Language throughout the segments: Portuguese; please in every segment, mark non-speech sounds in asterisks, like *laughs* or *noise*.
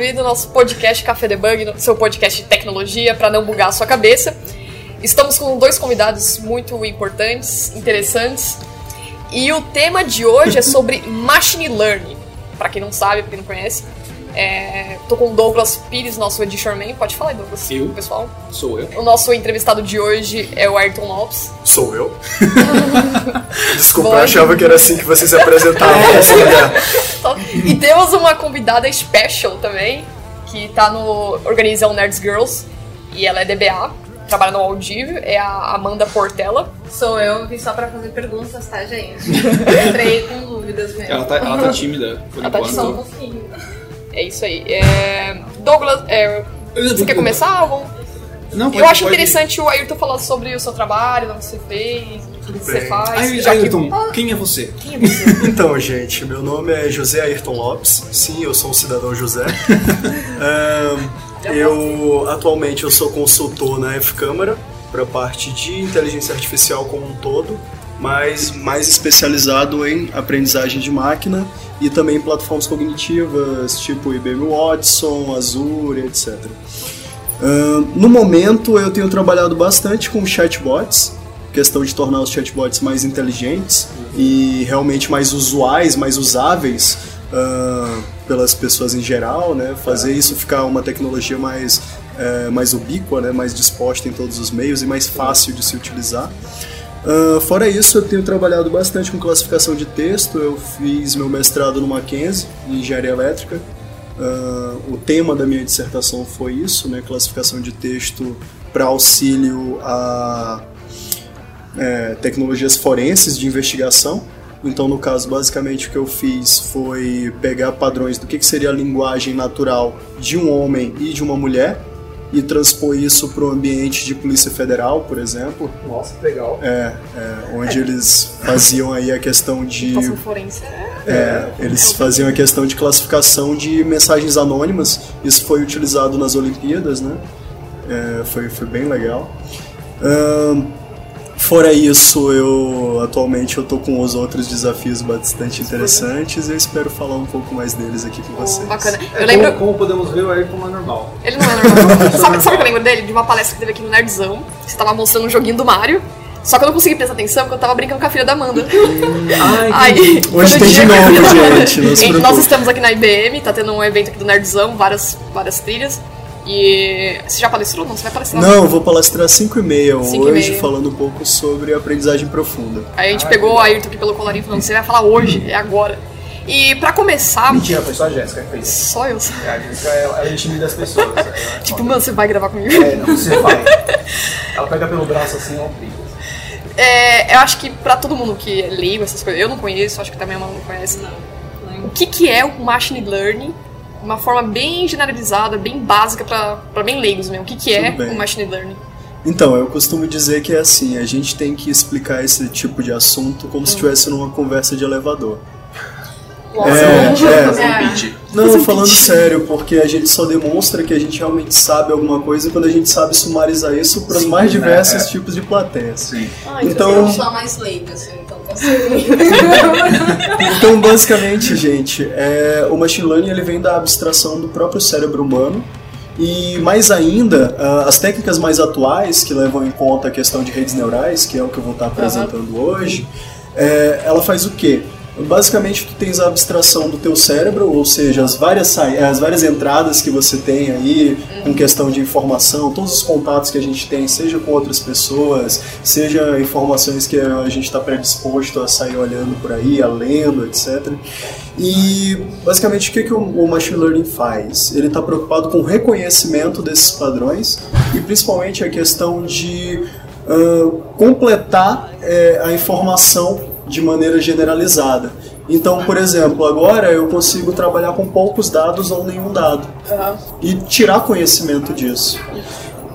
ouvindo nosso podcast Café Debug, seu podcast de tecnologia para não bugar a sua cabeça. Estamos com dois convidados muito importantes, interessantes. E o tema de hoje é sobre machine learning. Para quem não sabe, para quem não conhece, é, tô com o Douglas Pires, nosso editorman. Pode falar, Douglas, Eu? pessoal. Sou eu. O nosso entrevistado de hoje é o Ayrton Lopes. Sou eu. *laughs* Desculpa, Bom. eu achava que era assim que você se apresentava nesse lugar. *laughs* E temos uma convidada special também, que tá no Organizam Nerds Girls, e ela é DBA, trabalha no Audível, é a Amanda Portela. Sou eu, vim só pra fazer perguntas, tá, gente? *laughs* Entrei com dúvidas mesmo. Ela tá, ela tá tímida, por Ela tá enquanto. Só um pouquinho. É isso aí. É, Douglas, é, você quer começar? Vamos- Não, Eu pode- acho pode- interessante o Ayrton falar sobre o seu trabalho, o que você fez, o que você faz. Que- Ayrton, quem é você? Quem é você? *laughs* Então, gente, meu nome é José Ayrton Lopes. Sim, eu sou um cidadão José. *laughs* Ahn, eu atualmente eu sou consultor na F-Câmara para a parte de inteligência artificial como um todo, mas mais especializado em aprendizagem de máquina e também em plataformas cognitivas, tipo IBM Watson, Azure, etc. Ahn, no momento eu tenho trabalhado bastante com chatbots, questão de tornar os chatbots mais inteligentes e realmente mais usuais, mais usáveis ah, pelas pessoas em geral, né? Fazer isso ficar uma tecnologia mais eh, mais ubíqua, né? Mais disposta em todos os meios e mais fácil de se utilizar. Ah, fora isso, eu tenho trabalhado bastante com classificação de texto. Eu fiz meu mestrado no Mackenzie em engenharia elétrica. Ah, o tema da minha dissertação foi isso, né? Classificação de texto para auxílio a é, tecnologias forenses de investigação. Então, no caso, basicamente o que eu fiz foi pegar padrões do que, que seria a linguagem natural de um homem e de uma mulher e transpor isso para o ambiente de polícia federal, por exemplo, Nossa, que legal. é, é, onde eles faziam aí a questão de Informação forense. é- é, eles faziam a questão de classificação de mensagens anônimas. Isso foi utilizado nas Olimpíadas, né? É, foi, foi bem legal. Ahn, fora isso, eu atualmente eu tô com os outros desafios bastante interessantes e eu espero falar um pouco mais deles aqui com vocês. Bacana. É, Eu lembro. como, como podemos ver, o Ayrton não é normal. Ele não é normal. *laughs* sabe, sabe o que eu lembro dele? De uma palestra que teve aqui no Nerdzão. Você tava mostrando um joguinho do Mario. Só que eu não consegui prestar atenção porque eu tava brincando com a filha da Amanda. Aí, Hoje tem de novo, filha da Amanda. gente, não se Gente, Nós estamos aqui na IBM, tá tendo um evento aqui do Nerdzão, várias, várias trilhas. E você já palestrou? Não, você vai palestrar? Não, vou palestrar às 5 e meia Cinco hoje, falando um pouco sobre aprendizagem profunda. Aí a gente pegou o Ayrton aqui pelo colarinho falando, você vai falar hoje, é agora. E pra começar, Mentira, foi só a Jéssica que fez. só eu. A Jéssica, ela, ela intimida as pessoas. ela é *laughs* Tipo, mano, você vai gravar comigo? É, não, você vai. *laughs* Ela pega pelo braço assim, ela briga. É, eu acho que pra todo mundo que é leigo, essas coisas, eu não conheço, acho que também a Amanda não conhece. O que, que é o machine learning? Uma forma bem generalizada, bem básica pra, pra bem leigos mesmo. O que, que é o machine learning? Então, eu costumo dizer que é assim, a gente tem que explicar esse tipo de assunto como se estivesse numa conversa de elevador. Nossa, É, é. um pitch. Não, falando sério, porque a gente só demonstra que a gente realmente sabe alguma coisa quando a gente sabe sumarizar isso para os mais né, diversos é. tipos de plateias. Sim. Ai, Então- então... eu sou mais leiga, assim, então. *laughs* Então, basicamente, gente, é, o machine learning ele vem da abstração do próprio cérebro humano. E mais ainda, ah, as técnicas mais atuais, que levam em conta a questão de redes neurais, que é o que eu vou estar apresentando hoje, é, ela faz o quê? Basicamente, tu tens a abstração do teu cérebro, ou seja, as várias, as várias entradas que você tem aí, com questão de informação, todos os contatos que a gente tem, seja com outras pessoas, seja informações que a gente está predisposto a sair olhando por aí, a lendo, etc. E basicamente o que, que o, o Machine Learning faz? Ele está preocupado com o reconhecimento desses padrões e principalmente a questão de ah, completar eh, a informação de maneira generalizada. Então, por exemplo, agora eu consigo trabalhar com poucos dados ou nenhum dado e tirar conhecimento disso.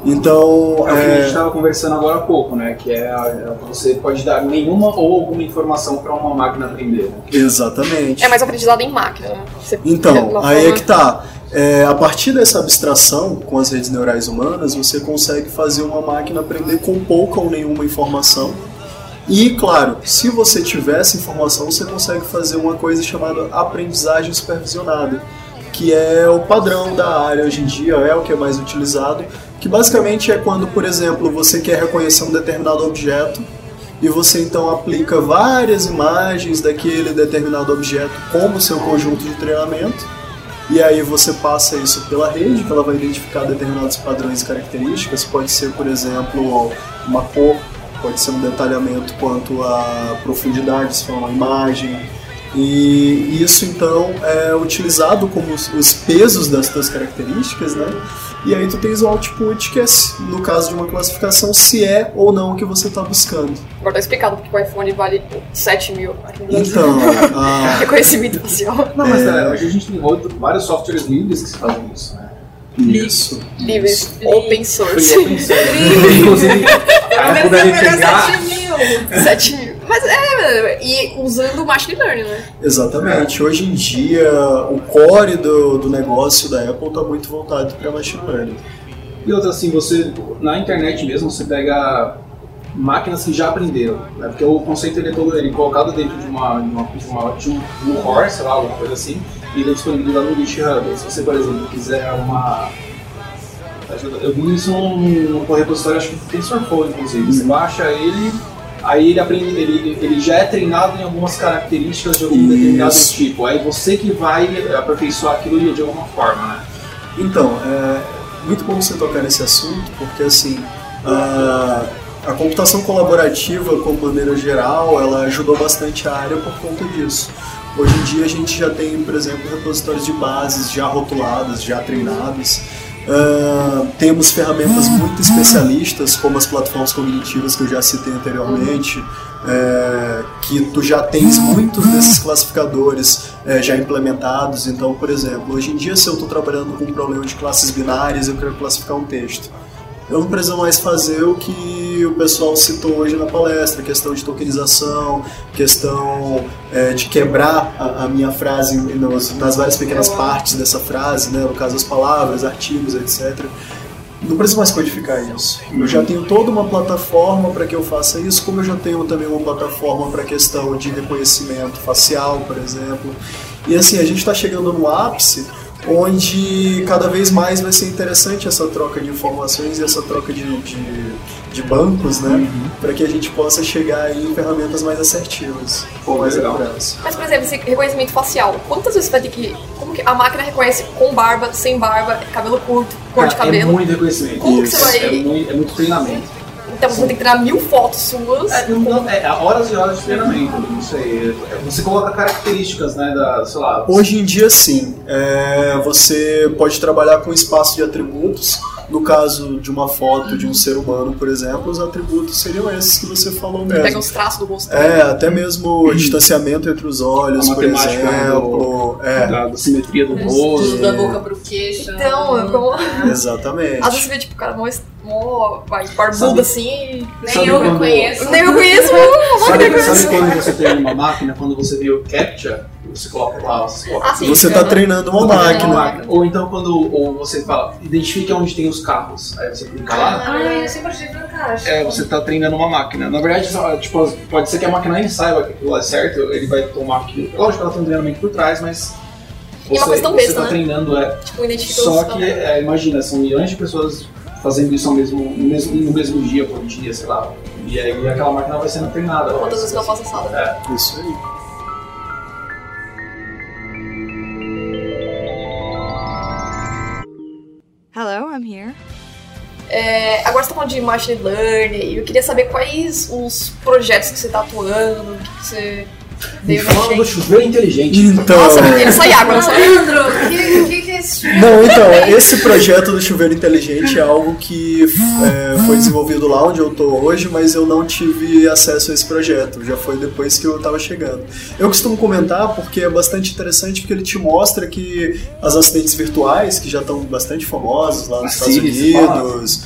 Então, É o que a gente é, estava conversando agora há pouco, né? Que é a- você pode dar nenhuma ou alguma informação para uma máquina aprender. Né? exatamente. É mais aprendizado em máquina, né? Você- Então, aí é forma- que tá. É, a partir dessa abstração com as redes neurais humanas, você consegue fazer uma máquina aprender com pouca ou nenhuma informação E, claro, se você tiver essa informação, você consegue fazer uma coisa chamada aprendizagem supervisionada, que é o padrão da área hoje em dia, é o que é mais utilizado, que basicamente é quando, por exemplo, você quer reconhecer um determinado objeto e você então aplica várias imagens daquele determinado objeto como seu conjunto de treinamento. E aí você passa isso pela rede, que ela vai identificar determinados padrões e características. Pode ser, por exemplo, uma cor, pode ser um detalhamento quanto à profundidade, se for uma imagem. E isso então é utilizado como os, os pesos das suas características, né? E aí tu tens o output, que é, no caso de uma classificação, se é ou não o que você está buscando. Agora tá explicado porque o iPhone vale 7 mil aqui no Brasil. Então, a, *laughs* Reconhecimento facial. Não, mas É. é, hoje a gente tem outro- vários softwares livres que fazem isso, né? Isso. Livres, Free. open source. Open source. *laughs* Inclusive, a pegar. 7 mil. 7 mil. Mas é, e usando machine learning, né? Exatamente. Hoje em dia, o core do, do negócio da Apple está muito voltado para machine learning. E outra, assim, você, na internet mesmo, você pega máquinas que já aprenderam, né? Porque o conceito ele é todo ele é colocado dentro de uma, de uma, de uma de um, um core, sei lá, alguma coisa assim, ele é disponibilizado no GitHub. Se você, por exemplo, quiser uma eu vi isso num, num repositório, acho que do TensorFlow, inclusive. Você baixa ele, aí ele aprende, ele, ele já é treinado em algumas características de algum Isso. determinado tipo. Aí você que vai aperfeiçoar aquilo de- alguma forma, né? Então, é muito bom você tocar nesse assunto, porque assim, a, a computação colaborativa, como maneira geral, ela ajudou bastante a área por conta disso. Hoje em dia a gente já tem, por exemplo, repositórios de bases já rotuladas, já treinadas. Ah, temos ferramentas muito especialistas, como as plataformas cognitivas que eu já citei anteriormente, é, que tu já tens muitos desses classificadores é, já implementados. Então, por exemplo, hoje em dia, se eu estou trabalhando com um problema de classes binárias, eu quero classificar um texto. Eu não preciso mais fazer o que o pessoal citou hoje na palestra, questão de tokenização, questão é, de quebrar a, a minha frase nos- nas várias pequenas partes dessa frase, né? no caso as palavras, artigos, etc. Não preciso mais codificar isso. Eu já tenho toda uma plataforma para que eu faça isso, como eu já tenho também uma plataforma para questão de reconhecimento facial, por exemplo. E assim, a gente está chegando no ápice onde cada vez mais vai ser interessante essa troca de informações e essa troca de, de, de bancos, né? Para que a gente possa chegar aí em ferramentas mais assertivas, Pô, mais acuráveis. Mas, por exemplo, esse reconhecimento facial, quantas vezes você vai ter que. Como que a máquina reconhece com barba, sem barba, cabelo curto, cor de Cara, cabelo? É muito reconhecimento. Como que Isso. você vai. É muito, é muito treinamento. Então você tem que tirar mil fotos suas. É, não- não- é, horas e horas de treinamento, isso aí. É, Você coloca características, né, da, sei lá... Hoje em dia, sim. É, você pode trabalhar com espaço de atributos. No caso de uma foto de um ser humano, por exemplo, os atributos seriam esses que você falou Pega mesmo. os traços do rosto. É, até mesmo o distanciamento entre os olhos, por matemática exemplo. É, Da, da simetria do Estudo rosto. da boca pro queixo. Então, é como. exatamente. Às vezes você vê, tipo, o cara mó, mó vai, barbudo assim e. Nem Sabe eu quando- reconheço. Nem eu conheço, uma Sabe, sabe quando você tem uma máquina, quando você vê o CAPTCHA, você coloca lá, você coloca Ah, sim. Você está treinando uma tá máquina. uma máquina. Ou então quando ou você fala, identifique onde tem os carros. Aí você clica lá, Ah, eu sempre achei fantástico. é, você está treinando uma máquina. Na verdade, tipo, pode ser que a máquina nem saiba que aquilo é certo, ele vai tomar aquilo. Lógico que ela tem um treinamento por trás, mas E é uma você, questão você besta, tá né? treinando, é. Tipo, Só que, é, imagina, são milhões de pessoas fazendo isso ao mesmo, no, mesmo, no mesmo dia, por dia, sei lá. E aí aquela máquina vai sendo treinada. Quantas vezes que ela passa sala? É. Isso aí. Hello, I'm here. É, agora você tá falando de machine learning e eu queria saber quais os projetos que você tá atuando, o que que você Me veio fala do chuveiro inteligente. Então. Nossa, ele sai água, não sai Leandro, o que, que esse Não, então, esse projeto do chuveiro inteligente é algo que é, foi desenvolvido lá onde eu tô hoje, mas eu não tive acesso a esse projeto. Já foi depois que eu tava chegando. Eu costumo comentar porque é bastante interessante porque ele te mostra que as assistentes virtuais, que já estão bastante famosas lá nos Estados? Unidos,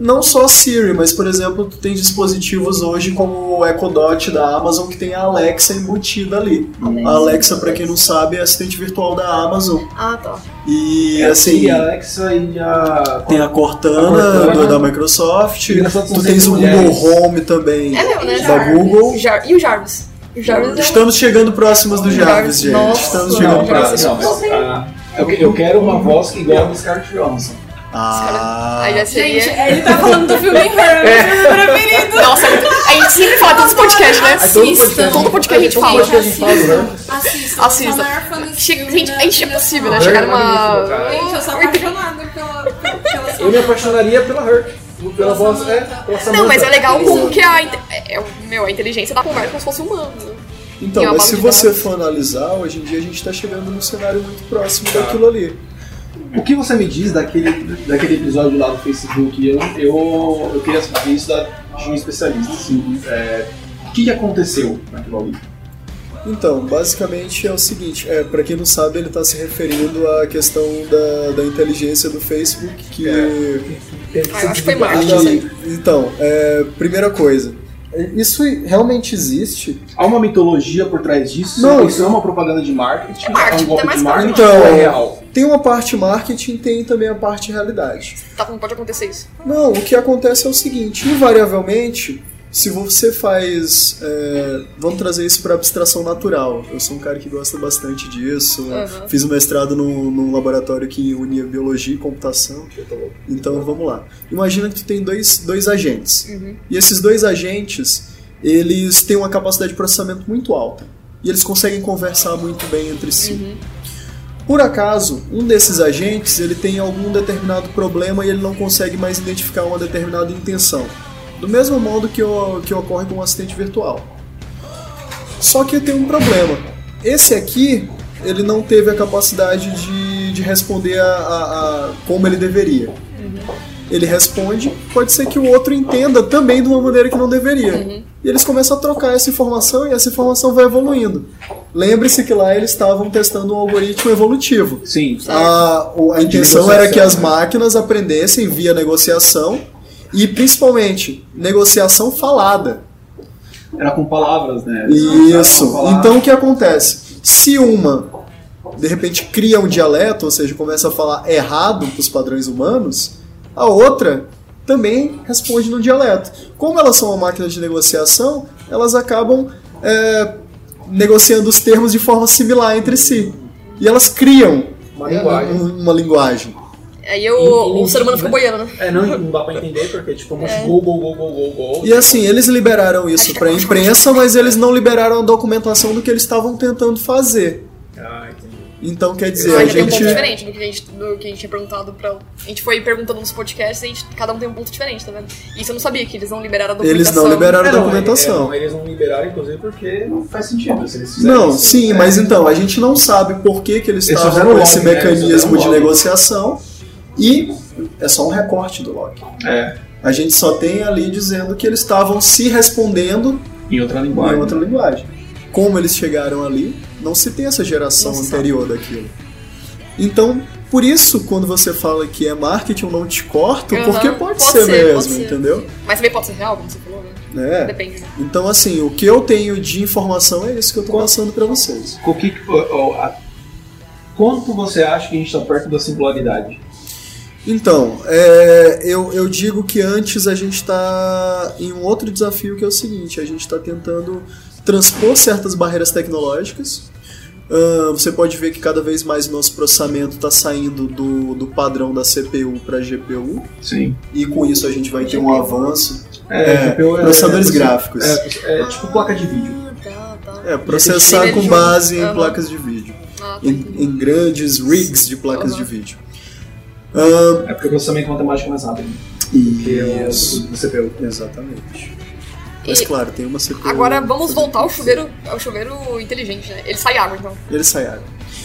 Não só Siri, mas por exemplo, tu tem dispositivos hoje como o Echo Dot da Amazon que tem a Alexa embutida ali. A Alexa, pra quem não sabe, é assistente virtual da Amazon. Ah, tá. E É assim, a Alexa e a. tem a Cortana, A Cortana. do- da Microsoft, tu tens o Google. Home também É mesmo, né? da Jarvis. Google. Jar- E o Jarvis? O Jarvis é Estamos chegando próximos do Jarvis, gente. Nossa. Estamos chegando próximos. ah, eu, eu quero uma voz igual a do Scarlett Johansson. Ah, Aí já seria. Gente, ele tá falando do filme *laughs* Her, meu filme preferido. Nossa, é a gente sempre fala em todos os podcasts, né? Assistam. Todo podcast a gente fala. gente fala, né? Assista. Assista. Sou a gente, né? é impossível, né? Her Chegar é numa. Gente, eu sou apaixonada pela, pela Eu me apaixonaria pela Her. Pela voz, é, pela. Não, mas é legal como que a, é, é, meu, a inteligência da conversa como se fosse humano. né? Então, mas se você for analisar, hoje em dia a gente está chegando num cenário muito próximo Tá. daquilo ali. O que você me diz daquele, daquele episódio lá do Facebook? Eu, eu, eu queria saber isso da, de um especialista. Assim, é, o que, que aconteceu naquilo ali? Então, basicamente é o seguinte, é, para quem não sabe, ele está se referindo à questão da, da inteligência do Facebook, que... Ah, acho que foi E- marketing. então, é, primeira coisa, isso realmente existe? Há uma mitologia por trás disso? Não. Isso é uma propaganda de marketing? É marketing, um golpe mais de marketing ou é Então, real? Tem uma parte marketing, tem também a parte realidade. Tá, não pode acontecer isso. Não, o que acontece é o seguinte, invariavelmente, se você faz. é, vamos trazer isso para abstração natural. Eu sou um cara que gosta bastante disso. Uhum. Fiz um mestrado num, num laboratório que unia biologia e computação. Então vamos lá. Imagina que tu tem dois, dois agentes. E esses dois agentes, eles têm uma capacidade de processamento muito alta. E eles conseguem conversar muito bem entre si. Por acaso, um desses agentes ele tem algum determinado problema e ele não consegue mais identificar uma determinada intenção. Do mesmo modo que, o- que ocorre com o assistente virtual. Só que tem um problema. Esse aqui, ele não teve a capacidade de, de responder a, a- a como ele deveria. Ele responde, pode ser que o outro entenda também de uma maneira que não deveria. E eles começam a trocar essa informação e essa informação vai evoluindo. Lembre-se que lá eles estavam testando um algoritmo evolutivo. Sim. A, o- a intenção era que as máquinas aprendessem via negociação e principalmente negociação falada. Era com palavras, né? Isso. Palavras. Então o que acontece? Se uma de repente cria um dialeto, ou seja, começa a falar errado para os padrões humanos, a outra também responde no dialeto. Como elas são uma máquina de negociação, elas acabam é, negociando os termos de forma similar entre si. E elas criam Uma linguagem. um- uma linguagem. Aí o, o ser humano fica boiando, né? É, não, não dá pra entender, porque tipo, muito gol, gol, gol, gol, gol, gol. E assim, eles liberaram isso para a imprensa, mas eles não liberaram a documentação do que eles estavam tentando fazer. Então quer dizer, Mas a já tem um gente. ponto diferente do que a gente, do que a gente tinha perguntado pra. A gente foi perguntando nos podcasts e a gente, cada um tem um ponto diferente, tá vendo? Isso eu não sabia, que eles não liberaram a documentação. Eles não liberaram a É, não, documentação. é, é, eles não liberaram, inclusive, porque não faz sentido. Se eles Não, isso, sim, é, mas então, a gente não sabe por que, que eles Eles estavam com esse log, né? Mecanismo fizeram de negociação e é só um recorte do log. É, A gente só tem ali dizendo que eles estavam se respondendo em outra em linguagem. outra linguagem. Como eles chegaram ali, não se tem essa geração anterior daquilo. Então, por isso, quando você fala que é marketing, eu não te corto, Aham, porque pode, pode ser, ser, mesmo, pode ser. entendeu? Mas também pode ser real, como você falou, né? É. Depende. Então, assim, o que eu tenho de informação é isso que eu tô passando pra vocês. O que, quanto você acha que a gente está perto da singularidade? Então, é, eu, eu digo que antes a gente está em um outro desafio que é o seguinte: a gente está tentando transpor certas barreiras tecnológicas. Ah, você pode ver que cada vez mais o nosso processamento está saindo do, do padrão da CPU para GPU, Sim. e com isso a gente vai ter um avanço. É, É, GPU é- processadores é- gráficos. É, é tipo placa de vídeo. Ah, tá, tá. É, processar Ele com base em Aham. placas de vídeo, Ah, tá. em, em grandes rigs de placas de vídeo. Ah, É porque o processamento matemático é mais rápido o isso. do CPU. Exatamente. Mas E- claro, tem uma CPU. Agora vamos voltar ao chuveiro, ao chuveiro inteligente, né? Ele sai água, então. Ele sai água.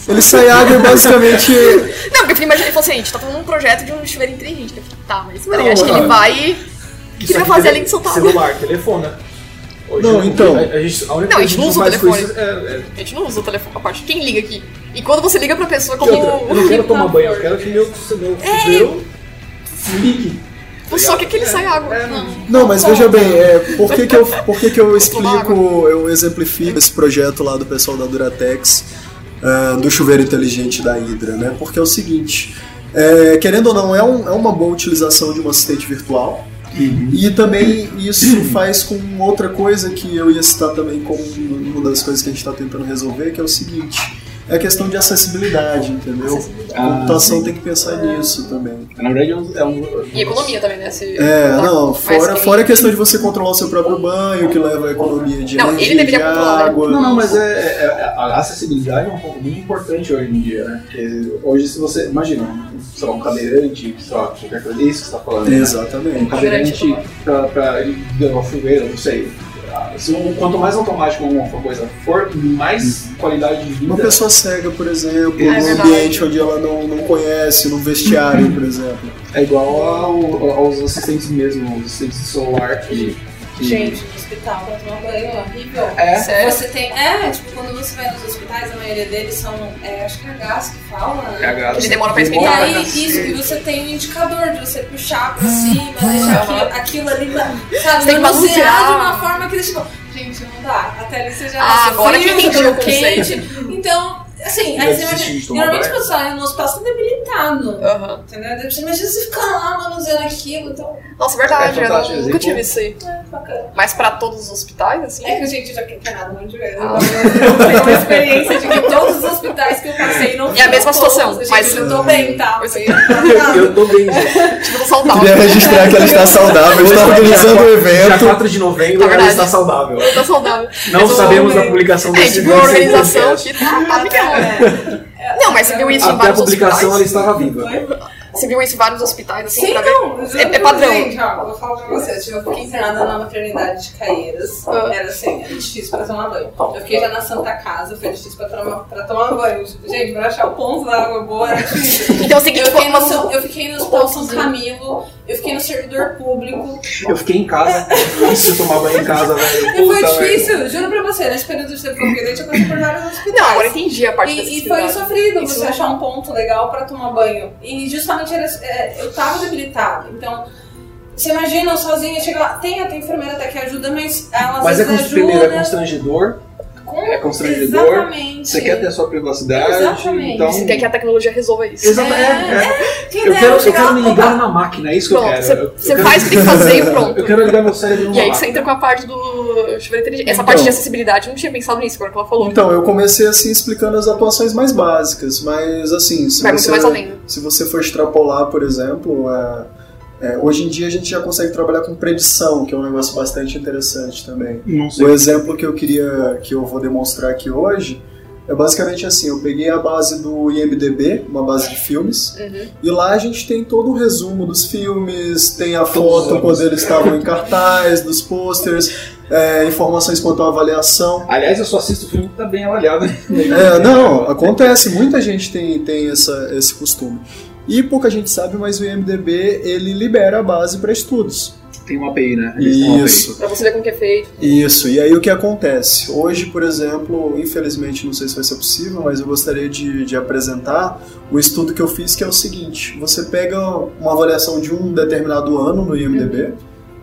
Ele sai água e basicamente. *laughs* Não, porque eu fiquei imaginando, ele falou assim, a gente tá falando um projeto de um chuveiro inteligente. Eu falei, tá, mas peraí, acho que ele vai... O que ele vai fazer além de soltar água? Celular, telefona. Hoje, Não, então. A, a gente, a única Não, a gente não usa o telefone. É, é, A gente não usa o telefone, a parte. Quem liga aqui? E quando você liga pra pessoa, como... outra, eu não *laughs* quero tomar banho, eu quero que meu, meu É. chuveiro fique. Só que aquele sai água. Não, mas veja bem, é, por, que, que, eu, por que, que eu explico, eu exemplifico esse projeto lá do pessoal da Duratex, ah, do chuveiro inteligente da Hydra, né? Porque é o seguinte, é, querendo ou não, é, um- é uma boa utilização de um assistente virtual. E também isso faz com outra coisa que eu ia citar também como uma das coisas que a gente está tentando resolver, que é o seguinte, é a questão de acessibilidade, entendeu? A Ah, computação tem que pensar nisso também. Na verdade, é um. É um E economia também, né? Se É, tá não, fora, que- fora a questão de você controlar o seu próprio banho, que leva a economia de Não, ele energia, deveria de controlar, né? água. Não, não, mas é, é- a acessibilidade é um ponto muito importante hoje em dia, né? Porque hoje, se você. Imagina, sei lá, um cadeirante, sei lá, qualquer coisa, isso que você tá falando. né? Um Exatamente. cadeirante pra, pra ele ganhar uma chuveira, não sei. Se quanto mais automático uma coisa for, mais qualidade de vida. Uma pessoa cega, por exemplo, É num ambiente onde ela não, não conhece, num vestiário, por exemplo. É igual ao- aos assistentes mesmo, os assistentes de celular que. que- Gente, hospital pra tomar banho é horrível. É? Sério? Você tem. É, tipo, quando você vai nos hospitais, a maioria deles são. é, acho que é gás que fala, né? É gata. Ele demora pra E esquentar. aí, pra isso, e você tem um indicador de você puxar pra cima, deixar Aham. aquilo, aquilo ali, sabe, Você tem que manusear de uma forma que, tipo, gente, não dá. Até ali você já Ah, agora que eu entendi o quente. Então, assim, aí você imagina. Normalmente quando você vai no hospital, você tá debilitado. Aham. Entendeu? Você imagina você ficar lá manuseando aquilo, então Nossa, verdade, É eu fantástico, nunca tive isso aí. é bacana. Mas pra todos os hospitais, assim? É que a gente já quer nada muito de vez. Ah. Eu tenho uma experiência de que todos os hospitais que eu passei não É a mesma foram situação, todos. mas- Gente, eu tô bem, tá? Eu sei. Eu, eu tô bem, gente. Tipo, do saudável. Queria registrar que ela está saudável, está organizando o Dia evento. 4 de novembro, Tá ela está saudável. Eu tô saudável. Não Eu tô sabemos da publicação É, desse tipo, a organização aqui tá, tá. É. Não, mas você viu isso em Até a vários publicação ela hospitais? estava viva. Você viu isso em vários hospitais, assim, Sim, pra não. ver? É, é padrão. Gente, ó, eu vou falar pra vocês. Eu fiquei internada na maternidade de Caeiras. Ah. Era assim, era difícil pra tomar banho. Eu fiquei já na Santa Casa, foi difícil pra tomar, pra tomar banho. Gente, pra achar o ponto da água boa era difícil. Então, assim, Eu fiquei, no, eu fiquei no Hospital São Camilo, eu fiquei no servidor público. Eu fiquei em casa, difícil tomar banho em casa, velho. E foi difícil, juro pra você, nesse período de tempo que eu eu passei por vários hospitais. Não, agora entendi a parte E, e foi sofrido Isso- você achar um ponto legal pra tomar banho. E justamente era, é, eu tava debilitada. Então, você imagina eu sozinha, chega lá, tem até enfermeira até que ajuda, mas ela às Mas é é ajuda. constrangedor, com- é constrangedor, Exatamente. você quer ter a sua privacidade, Exatamente. então... Você quer que a tecnologia resolva isso. Exato, é, é. Quem Eu quero, eu quero me ligar na máquina, é isso que eu Pronto, quero. você, Eu- quero- faz o que tem que fazer e pronto. *laughs* Eu quero ligar meu cérebro numa E aí máquina. você entra com a parte do chuveiro inteligente. Essa Então. parte de acessibilidade, eu não tinha pensado nisso, agora que ela falou. Então, eu comecei assim explicando as atuações mais básicas, mas assim, se Vai muito você, mais além. se você for extrapolar, por exemplo, é, é, hoje em dia a gente já consegue trabalhar com predição, que é um negócio bastante interessante também. Não O exemplo que eu queria, que eu vou demonstrar aqui hoje, é basicamente assim, eu peguei a base do IMDB, uma base de filmes, Uhum. e lá a gente tem todo o resumo dos filmes, tem a foto quando eles estavam em cartaz, dos posters, é, informações quanto à avaliação. Aliás, eu só assisto o filme que tá bem avaliado. É, não, acontece, muita gente tem, tem essa, esse costume. E pouca gente sabe, mas o IMDB ele libera a base para estudos. Tem uma API, né? Eles. Isso. Pra você ver como que é feito. Isso, e aí o que acontece? Hoje, por exemplo, infelizmente não sei se vai ser possível, mas eu gostaria de, de apresentar o estudo que eu fiz, que é o seguinte: você pega uma avaliação de um determinado ano no IMDB,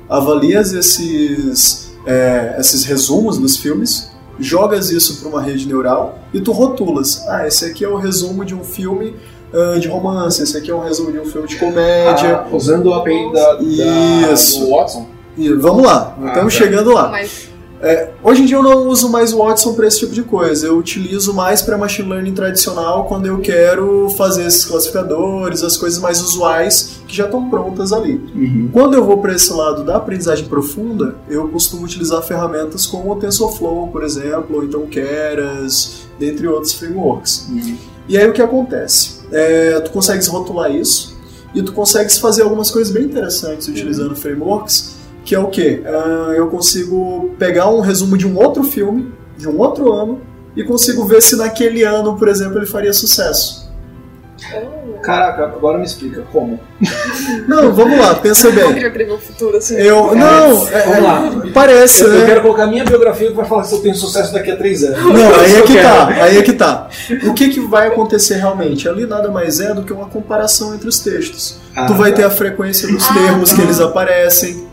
avalia esses, é, esses resumos dos filmes, jogas isso para uma rede neural e tu rotulas. Ah, esse aqui é o resumo de um filme ah, de romance, esse aqui é um resumo de um filme de comédia. Ah, usando a API da, da, Isso. do Watson. E vamos lá, Ah, estamos tá. chegando lá. Mas Hoje em dia eu não uso mais o Watson para esse tipo de coisa. Eu utilizo mais para machine learning tradicional quando eu quero fazer esses classificadores, as coisas mais usuais que já estão prontas ali. Uhum. Quando eu vou para esse lado da aprendizagem profunda, eu costumo utilizar ferramentas como o TensorFlow, por exemplo, ou então Keras, dentre outros frameworks. Uhum. E aí o que acontece? É, tu consegues rotular isso e tu consegues fazer algumas coisas bem interessantes utilizando frameworks, que é o quê? Ah, eu consigo pegar um resumo de um outro filme, de um outro ano, e consigo ver se naquele ano, por exemplo, ele faria sucesso. Caraca, agora me explica, como? *laughs* Não, vamos lá, pensa Eu bem. queria o futuro, assim. Eu. Não, é- Vamos é- lá. parece, Eu, eu né? quero colocar minha biografia que vai falar se eu tenho sucesso daqui a três anos. Não, *laughs* aí é eu que quero. tá, aí é que tá. O que, que vai acontecer realmente? Ali nada mais é do que uma comparação entre os textos. Ah, tu vai tá. ter a frequência dos Ah, termos tá. que eles aparecem,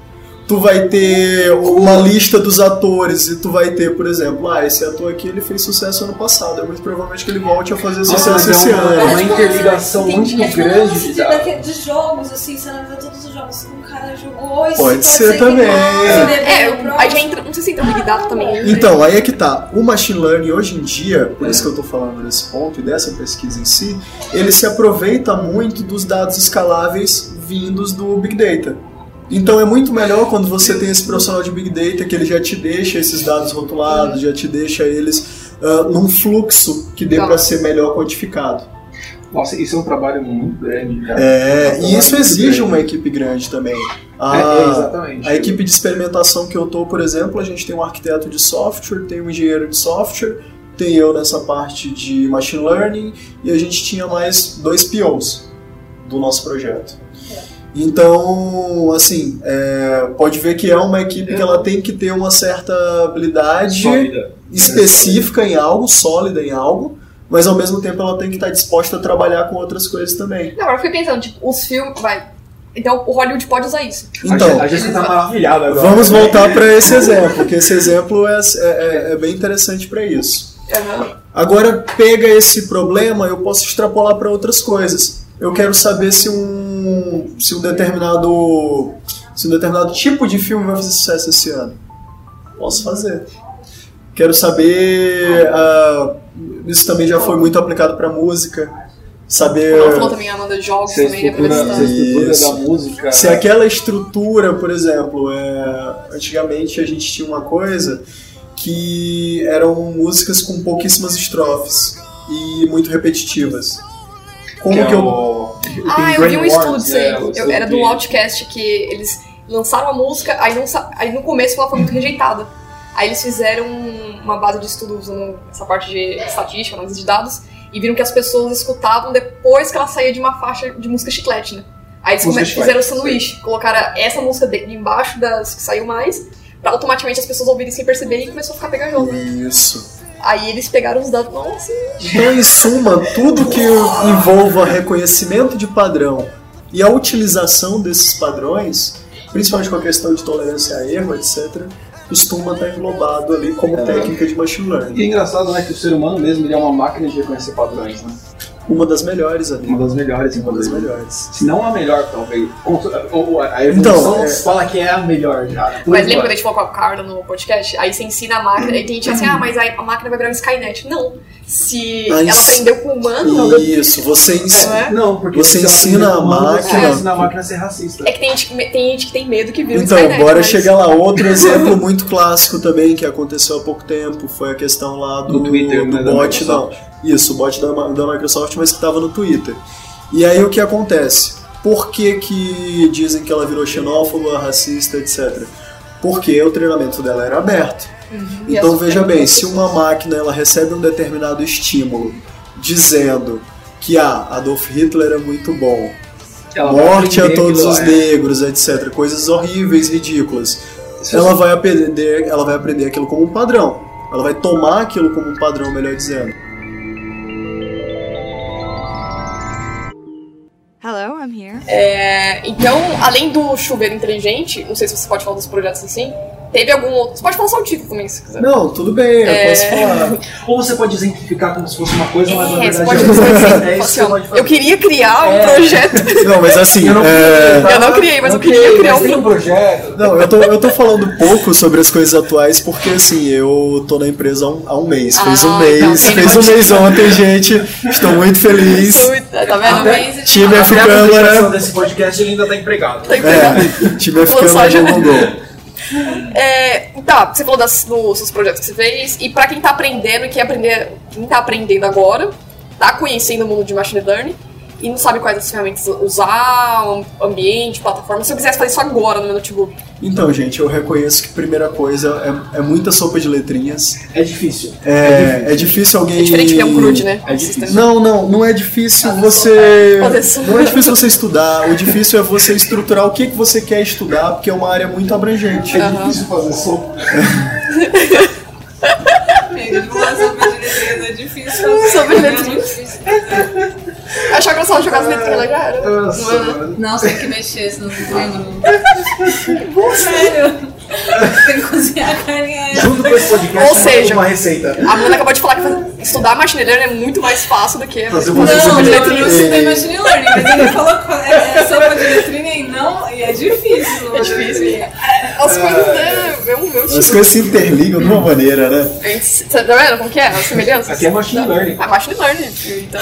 tu vai ter uma lista dos atores e tu vai ter, por exemplo, ah, esse ator aqui ele fez sucesso ano passado, é muito provavelmente que ele volte a fazer sucesso mas esse é ano. é uma interligação Entendi. muito É tipo um grande de, jogos, assim, você analisa todos os jogos que um cara jogou. esse Pode ser também. gosta, É, aí já entra. Não sei se entra o Big Data também. né? Então, aí é que tá. O machine learning hoje em dia, por isso que eu tô falando desse ponto e dessa pesquisa em si, ele se aproveita muito dos dados escaláveis vindos do Big Data. Então é muito melhor quando você tem esse profissional de Big Data que ele já te deixa esses dados rotulados, já te deixa eles ah, num fluxo que dê para ser melhor quantificado. Nossa, isso é um trabalho muito grande, cara. É, um e isso exige grande. uma equipe grande também. A, É, é, exatamente. a equipe de experimentação que eu tô, por exemplo, a gente tem um arquiteto de software, tem um engenheiro de software, tem eu nessa parte de machine learning e a gente tinha mais dois POs do nosso projeto. Então, assim, é, pode ver que é uma equipe que ela tem que ter uma certa habilidade Sólida. específica em algo, sólida em algo, mas ao mesmo tempo ela tem que estar disposta a trabalhar com outras coisas também. Não, agora eu fiquei pensando, tipo, os filmes. Vai. Então o Hollywood pode usar isso. Então, a Jéssica tá maravilhada agora. Vamos voltar para esse exemplo, que esse exemplo é, é- é bem interessante para isso. Aham. Agora, pega esse problema, eu posso extrapolar para outras coisas. Eu quero saber se um, se um determinado se um determinado tipo de filme vai fazer sucesso esse ano. Posso fazer. Quero saber. ah, isso também já foi muito aplicado para música. Saber Ela falou também a Amanda de jogos Se também, estrutura, se da música. Se aquela estrutura, por exemplo, é, antigamente a gente tinha uma coisa que eram músicas com pouquíssimas estrofes e muito repetitivas. Como que que, é eu. o- Ah, eu vi um estudo disso aí. é, Eu- estudo era do Outcast que eles lançaram a música, aí, não, aí no começo ela foi muito rejeitada. Aí eles fizeram uma base de estudo usando essa parte de estatística, análise de dados, e viram que as pessoas escutavam depois que ela saía de uma faixa de música chiclete, né? Aí eles Música fizeram o sanduíche, colocaram essa música de- embaixo das que saiu mais, pra automaticamente as pessoas ouvirem sem perceber e começou a ficar pegajoso. Isso. Aí eles pegaram os dados, nossa, Então, em suma, tudo que envolva reconhecimento de padrão e a utilização desses padrões, principalmente com a questão de tolerância a erro, etc., costuma estar englobado ali como É. técnica de machine E learning. é engraçado, né, que o ser humano mesmo ele é uma máquina de reconhecer padrões, né? Uma das melhores ali. Uma das melhores, Uma das melhores. Se não a melhor, talvez. Ou- A evolução Então, é- fala que é a melhor já. Mas lembra quando a gente falou com a Carla no podcast? Aí você ensina a máquina, e tem gente assim, ah, mas aí a máquina vai virar um Skynet. Não. Se Ah, ela aprendeu com o humano, Isso, você ensina. É. Não, porque Você ensina a Você máquina- vai ensinar a máquina a ser racista. é que tem gente que, tem gente que tem medo que vira um Então, Skynet. bora mas- chegar lá. Outro exemplo muito clássico também que aconteceu há pouco tempo foi a questão lá do, Do Twitter, do né, bot, não. Isso, o bot da, da Microsoft, mas que estava no Twitter. E aí o que acontece? Por que, que dizem que ela virou xenófoba, racista, etc? Porque o treinamento dela era aberto. E Então veja bem, se uma máquina ela recebe um determinado estímulo dizendo que ah, Adolf Hitler é muito bom, Ela morte a todos os é. negros, etc. Coisas horríveis, ridículas. Ela vai aprender, ela vai aprender aquilo como um padrão. Ela vai tomar aquilo como um padrão, melhor dizendo. Hello, I'm here. É, então, além do chuveiro inteligente, não sei se você pode falar dos projetos assim, teve algum outro. Você pode falar só o título também, se quiser. Não, tudo bem, eu É. posso falar. Ou você pode exemplificar como se fosse uma coisa, mas na É, você verdade pode é dizer outra. assim, É isso assim, que você pode eu queria criar um É. projeto. *laughs* Não, mas assim, Eu não é, criei, Eu não criei, mas Não eu queria criar mas um tem um projeto. Não, eu tô, eu tô falando pouco sobre as coisas atuais porque, assim, eu tô na empresa há um, há um mês. Fez um Ah, mês, então tem fez um mês ontem, gente. Estou muito feliz. Tá vendo? Talvez Time F Até a publicação Câmara. desse podcast ele ainda tá empregado. Tá empregado. É, time Câmara soja. divulgou. É, tá, você falou das, dos seus projetos que você fez, e pra quem tá aprendendo e quer aprender, quem tá aprendendo agora, tá conhecendo o mundo de machine learning e não sabe quais as ferramentas usar, ambiente, plataforma, se eu quisesse fazer isso agora no meu notebook, Então, gente, eu reconheço que primeira coisa é, é muita sopa de letrinhas. É difícil. É, é difícil alguém. É diferente ver um crude, né? É difícil. Não, não, não é difícil Fazer você. Fazer sopa. Não é difícil você estudar. O difícil é você estruturar o que, que você quer estudar, porque é uma área muito abrangente. É difícil fazer sopa. Gente, uma sopa de letrinhas é difícil fazer. Sopa de é letrinhas. Achar que eu só jogar as letrinhas já era. Nossa, Não é, né? mano. Não, você tem que mexer, senão não vai não. Sério. Tem que cozinhar a carne antes. Junto com esse podcast, Ou seja, uma receita. A Bruna acabou de falar que estudar machine learning é muito mais fácil do que Fazer fazer uma Não, sopa de eu não estudei machine learning, mas ele falou que é, é sopa de letrinha não, e é difícil. É difícil. É, As coisas, né? As coisas se interligam de uma maneira, né? A gente- tá vendo como que é? As semelhanças? Aqui é machine learning. É machine learning. Então.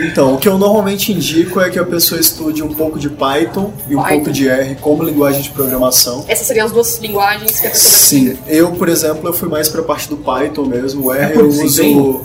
Então, o que eu normalmente indico é que a pessoa estude um pouco de Python e um Python. pouco de R como linguagem de programação. essas seriam as duas linguagens que a pessoa Sim, eu, por exemplo, eu fui mais pra parte do Python mesmo. O R É *laughs* eu uso.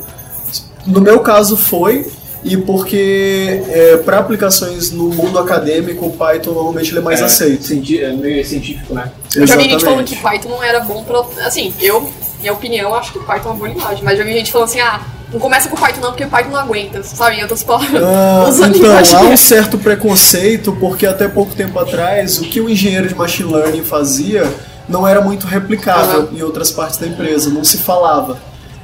No meu caso foi, e porque é, para aplicações no mundo acadêmico, o Python normalmente ele é mais É, aceito. É meio científico, né? Eu já vi gente falando que Python não era bom pra. Assim, eu, minha opinião, acho que Python é uma boa linguagem. Mas já vi gente falando assim, ah, não começa com Python não, porque Python não aguenta, sabe? Em outras palavras. Ah, *laughs* então, há um certo preconceito, porque até pouco tempo atrás, o que o engenheiro de machine learning fazia não era muito replicável em outras partes da empresa, não se falava.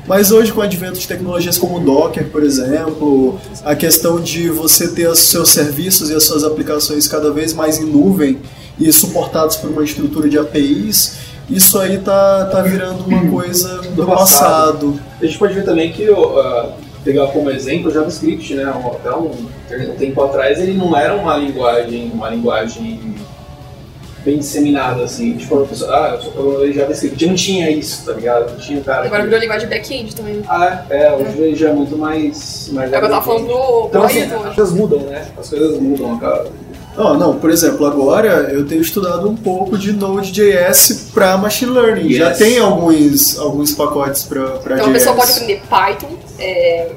Mas hoje, com o advento de tecnologias como o Docker, por exemplo, a questão de você ter os seus serviços e as suas aplicações cada vez mais em nuvem e suportados por uma estrutura de APIs, isso aí tá, tá virando uma coisa do passado. A gente pode ver também que, ó, pegar como exemplo o JavaScript, né? Até um, um tempo atrás ele não era uma linguagem, uma linguagem bem disseminada, assim. Tipo, a pessoa, ah, eu sou programador de JavaScript. Não tinha isso, tá ligado? Não tinha o cara Agora que... virou linguagem de back-end também. Ah, é, hoje ele já é muito mais... mais É o que eu tava falando pro, Então, assim, as coisas mudam, né? As coisas mudam, cara. Oh, não, por exemplo, agora eu tenho estudado um pouco de Node.js para machine learning. Já Yes. tem alguns, alguns pacotes para Então a pessoa pode aprender Python, é,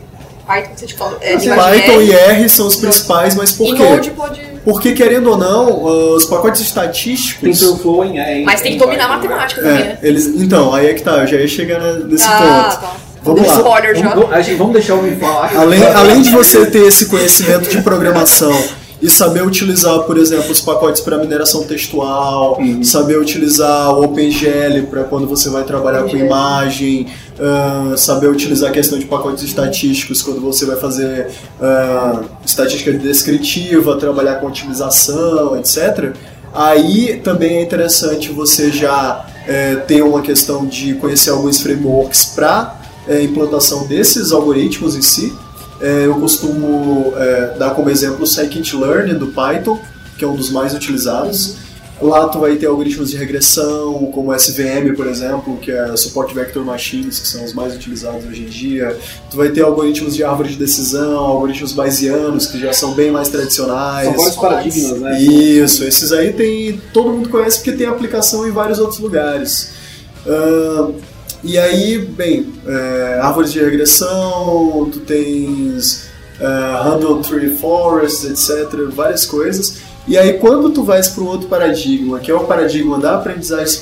Python, que você te falou, é, Assim, Python e R são os principais, mas por e quê? Node pode... Porque, querendo ou não, os pacotes Tem estatísticos. TensorFlow em é, em- Mas tem que dominar a né? matemática também, É, né? eles, então, aí é que tá, eu já ia chegar ne- nesse Ah, ponto. tá. Vamos lá. Spoiler já. Vamos, vamos deixar o homem falar. Além, além de você ter esse conhecimento de programação e saber utilizar, por exemplo, os pacotes para mineração textual, Uhum. saber utilizar o OpenGL para quando você vai trabalhar com OpenGL. imagem, ah, saber utilizar a questão de pacotes estatísticos quando você vai fazer ah, estatística descritiva, trabalhar com otimização, etc. Aí também é interessante você já eh, ter uma questão de conhecer alguns frameworks para implantação desses algoritmos em si. É, eu costumo é, dar como exemplo o scikit-learn do Python, que é um dos mais utilizados. Lá tu vai ter algoritmos de regressão, como SVM, por exemplo, que é Support Vector Machines, que são os mais utilizados hoje em dia. Tu vai ter algoritmos de árvore de decisão, algoritmos bayesianos, que já são bem mais tradicionais. São vários paradigmas, né? Isso, esses aí tem. Todo mundo conhece porque tem aplicação em vários outros lugares. Ahn, e aí, bem, é, árvores de regressão, tu tens é, Handle Tree Forest, etc., várias coisas. E aí, quando tu vais para um outro paradigma, que é o paradigma da aprendizagem,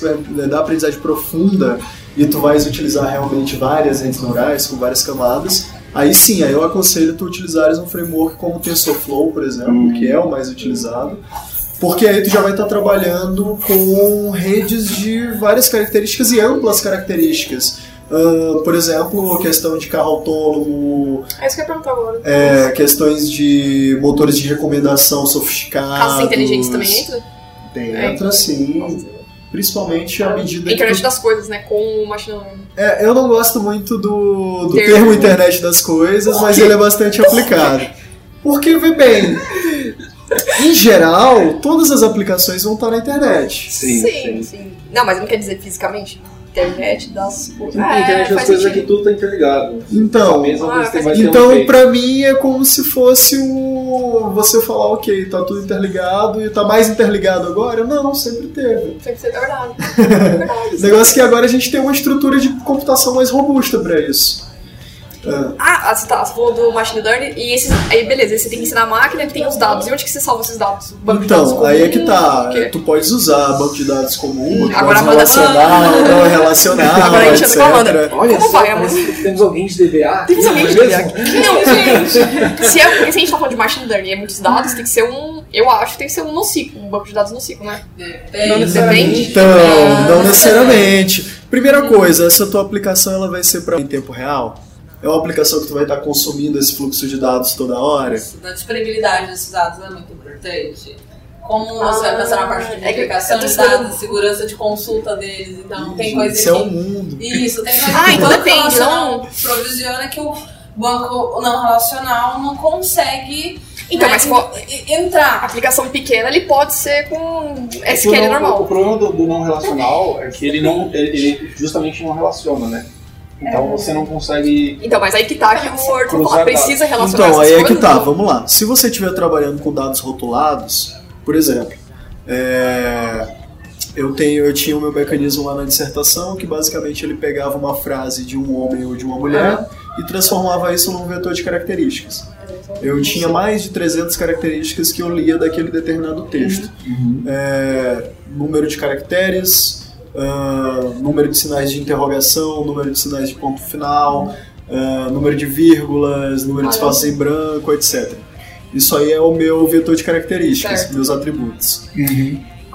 da aprendizagem profunda, e tu vais utilizar realmente várias redes neurais com várias camadas, aí sim, aí eu aconselho tu utilizares um framework como o TensorFlow, por exemplo, que é o mais utilizado, porque aí tu já vai estar trabalhando com redes de várias características e amplas características. Ah, por exemplo, questão de carro autônomo, É isso que eu ia perguntar agora. é, questões de motores de recomendação sofisticados. Casas inteligentes também entra? É, entra sim. Principalmente à medida que. Internet das coisas, né? Com o machine learning. É, eu não gosto muito do, do Termo. termo internet das coisas, mas ele é bastante aplicado. Porque, vê bem, em geral, todas as aplicações vão estar na internet. Sim, sim. sim. Não, mas não quer dizer fisicamente. Internet das coisas. A internet das coisas é sentido. que tudo tá interligado. Então, Ah, um Então, pra mim, é como se fosse o. Você falar, ok, tá tudo interligado e tá mais interligado agora? Não, sempre teve. Sempre ser verdade. É verdade. *laughs* O negócio é que agora a gente tem uma estrutura de computação mais robusta pra isso. Ah, Ah, você, tá, você falou do machine learning e esses. Aí beleza, você tem que ensinar a máquina que tem os dados. E onde que você salva esses dados? Banco de dados Então, aí é que comum, tá. Tu podes usar banco de dados comum, de Agora dados manda- relacional, não relacional, *laughs* Agora a gente etc. anda com a Amanda. Olha Como só, vai, temos alguém de DBA. Temos alguém de não é DBA mesmo? Não, gente. Se, é, se a gente tá falando de machine learning e é muitos dados, tem que ser um. Eu acho que tem que ser um NoSQL, um banco de dados NoSQL, né? Depende. Depende. Então, Ah, não necessariamente. Primeira coisa, essa tua aplicação ela vai ser para em tempo real? É uma aplicação que tu vai estar consumindo esse fluxo de dados toda hora? Isso, da disponibilidade desses dados é muito importante. Como você vai pensar na parte de é eu tô de dados, segurança de consulta deles, então tem coisas Isso é o que... mundo. Isso, tem coisas Ah, que então depende, não- provisiona que o banco não relacional não consegue Então, né, mas en- entrar. aplicação pequena, ele pode ser com É SQL o não- O normal. problema do, do não relacional é que ele não, ele, ele justamente não relaciona, né? Então você não consegue. Então, mas aí que tá que o fala, precisa relacionar Então, aí é que tá, não. vamos lá. Se você estiver trabalhando com dados rotulados, por exemplo, é, eu, tenho, eu tinha o meu mecanismo lá na dissertação que basicamente ele pegava uma frase de um homem ou de uma mulher e transformava isso num vetor de características. Eu tinha mais de 300 características que eu lia daquele determinado texto. É, número de caracteres, ah, número de sinais de interrogação, número de sinais de ponto final, ah, número de vírgulas, número de espaços em branco, etc. Isso aí é o meu vetor de características, Certo. meus atributos.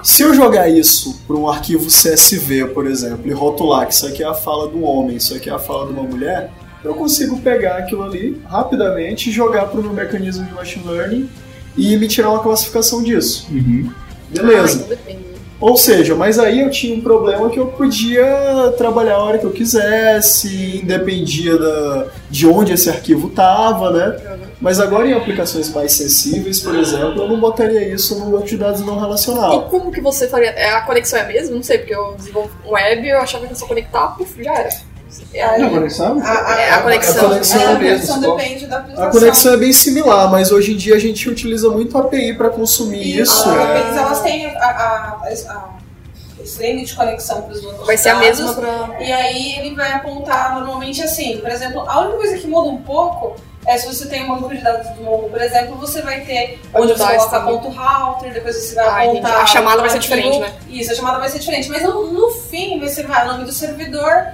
Se eu jogar isso para um arquivo CSV, por exemplo, e rotular que isso aqui é a fala do homem, isso aqui é a fala de uma mulher, eu consigo pegar aquilo ali rapidamente, jogar para o meu mecanismo de machine learning e me tirar uma classificação disso. Ah, Beleza. então depende. Ou seja, mas aí eu tinha um problema que eu podia trabalhar a hora que eu quisesse, independia da, de onde esse arquivo estava, né? Mas agora em aplicações mais sensíveis, por exemplo, eu não botaria isso no banco de dados não E relacional. como que você faria? É, a conexão é a mesma? Não sei, porque eu desenvolvo um web eu achava que era só conectar, puf, já era. É, conexão? É, a conexão. A conexão É, é a mesmo, conexão só. depende da aplicação. A conexão é bem similar, mas hoje em dia a gente utiliza muito API para consumir isso. As né? APIs, elas têm a, a, a, a limite de conexão para os bancos vai ser a dados. mesma pra. E aí ele vai apontar normalmente assim, por exemplo, a única coisa que muda um pouco é se você tem um banco de dados do Momo, por exemplo, você vai ter Vai onde você coloca ponto router, depois você vai Ah, entendi. apontar. A chamada vai ser diferente, né? Isso, a chamada vai ser diferente. Mas no, no fim você vai o nome do servidor,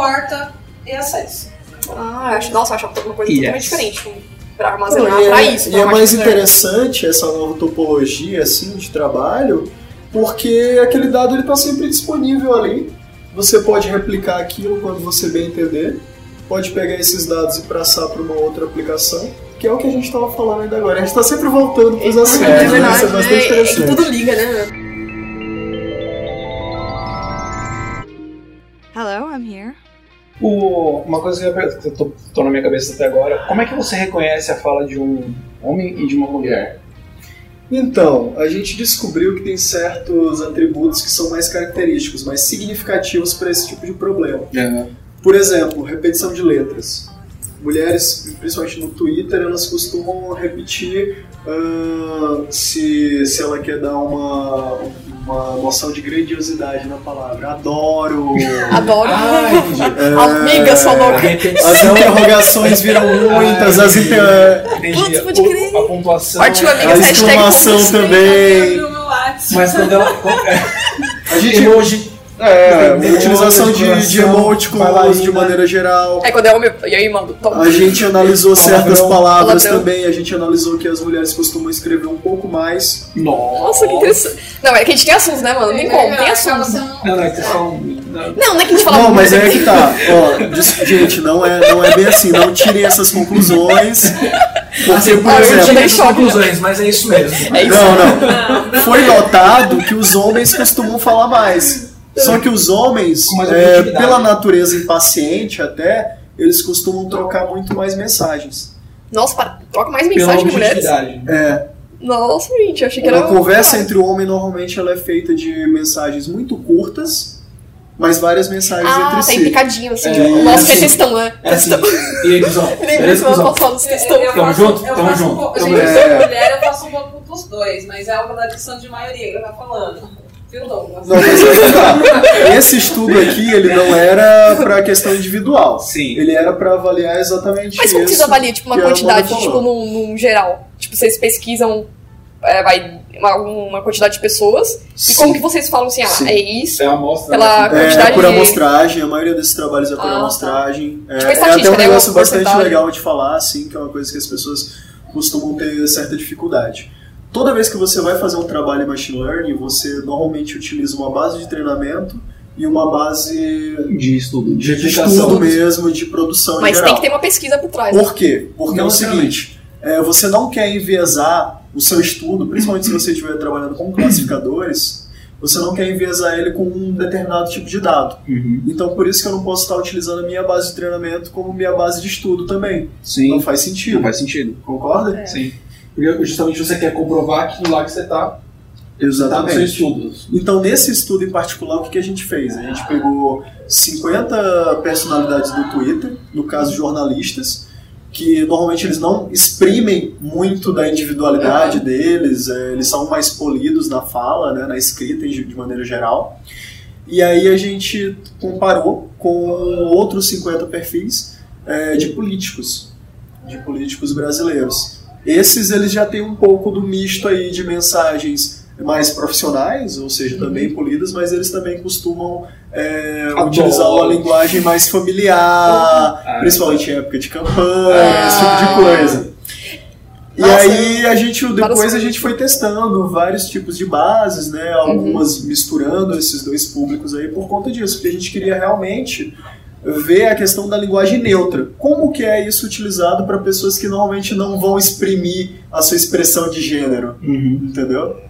porta e acesso. Ah, eu acho, nossa, eu achava uma coisa Yes. totalmente diferente. Pra Não, armazenar, e pra é, isso. e é mais interessante essa nova topologia assim de trabalho, porque aquele dado ele está sempre disponível ali. Você pode replicar aquilo quando você bem entender. Pode pegar esses dados e passar para uma outra aplicação, que é o que a gente estava falando ainda agora. A gente está sempre voltando para os assuntos, É né? verdade, Isso é bastante né? É que interessante. tudo liga, né? Hello, I'm here. O- uma coisa que eu tô, tô na minha cabeça até agora, como é que você reconhece a fala de um homem e de uma mulher? Então, a gente descobriu que tem certos atributos que são mais característicos, mais significativos para esse tipo de problema. Por exemplo, repetição de letras. Mulheres, principalmente no Twitter, elas costumam repetir ah, se, se ela quer dar uma, uma noção de grandiosidade na palavra. Adoro! Adoro. Ah, entendi. *laughs* Amiga, sua louca. As interrogações viram muitas, as inter... Putz, pode O- crer. a pontuação. Partiu, amiga, a exclamação concurso. também. Mas quando ela. *laughs* A gente, Emoji. É, Tem utilização de, de coração, vai lá emoticons de ainda. maneira geral. É quando é homem, e aí, mano, toma. A gente analisou certas palavras Palavrão. também, a gente analisou que as mulheres costumam escrever um pouco mais. Nossa, que interessante. Não, é que a gente tem assuntos, né, mano? Não tem como, tem assuntos. Não, não, é que são. não. Não, não é que a gente fala Não, mas né? é que tá. Ó, gente, não é, não é bem assim, não tirem essas conclusões. Porque, por Ah, eu exemplo. tirei Essas choque, conclusões, mas é isso mesmo. É isso. Não, não. *laughs* Foi notado que os homens costumam falar mais. Só que os homens, é, pela natureza impaciente até, eles costumam trocar muito mais mensagens. Nossa, para, troca mais mensagem de mulheres. É, Nossa, gente, eu achei que era. Uma conversa entre o homem normalmente ela é feita de mensagens muito curtas, mas várias mensagens Ah, entre tá si. implicadinho, assim. É, o nosso que é assim. textão, né? É assim, e eles, ó, *laughs* Lembra semana cuzão? passada dos Eu, textão. eu Tamo faço, junto? eu Tamo junto. Um pouco, gente, eu sou mulher, eu faço um pouco dos dois, mas é algo da questão de maioria que eu tava falando. Não, mas tá. esse estudo aqui, ele não era para questão individual. Sim. Ele era para avaliar exatamente Mas isso. como vocês avaliam, tipo, uma quantidade, tipo, num, num geral? Tipo, vocês pesquisam é, vai, uma, uma quantidade de pessoas e Sim. como que vocês falam assim, ah, Sim. é isso, É a amostra. pela né? É, quantidade por de... amostragem, a maioria desses trabalhos é por Ah, tá. amostragem. É, Tipo, é até um né? negócio Uma bastante legal de falar, assim, que é uma coisa que as pessoas costumam ter certa dificuldade. Toda vez que você vai fazer um trabalho em machine learning, você normalmente utiliza uma base de treinamento e uma base De estudo, de de replicação. estudo mesmo, de produção Mas em tem que ter uma pesquisa por trás. né? Por quê? Porque é Não o seguinte, é, você não quer enviesar o seu estudo, principalmente se você estiver trabalhando com classificadores, você não quer enviesar ele com um determinado tipo de dado. Uhum. Então por isso que eu não posso estar utilizando a minha base de treinamento como minha base de estudo também. Sim. Não faz sentido. Não faz sentido. Concorda? Sim. Porque justamente você quer comprovar aquilo lá que você tá, tá no seu estudo. Então, nesse estudo em particular, o que a gente fez? A gente pegou 50 personalidades do Twitter, no caso jornalistas, que normalmente eles não exprimem muito da individualidade deles, é, eles são mais polidos na fala, né, na escrita de maneira geral. E aí a gente comparou com outros 50 perfis é, de políticos, de políticos brasileiros. Esses eles já têm um pouco do misto aí de mensagens mais profissionais, ou seja, também polidas, mas eles também costumam é, utilizar uma linguagem mais familiar, Ah, principalmente em época de campanha, esse tipo de coisa. E Nossa, aí a gente depois a gente foi testando vários tipos de bases, né? Algumas misturando esses dois públicos aí por conta disso, porque a gente queria realmente ver a questão da linguagem neutra. Como que é isso utilizado para pessoas que normalmente não vão exprimir a sua expressão de gênero, Uhum. entendeu?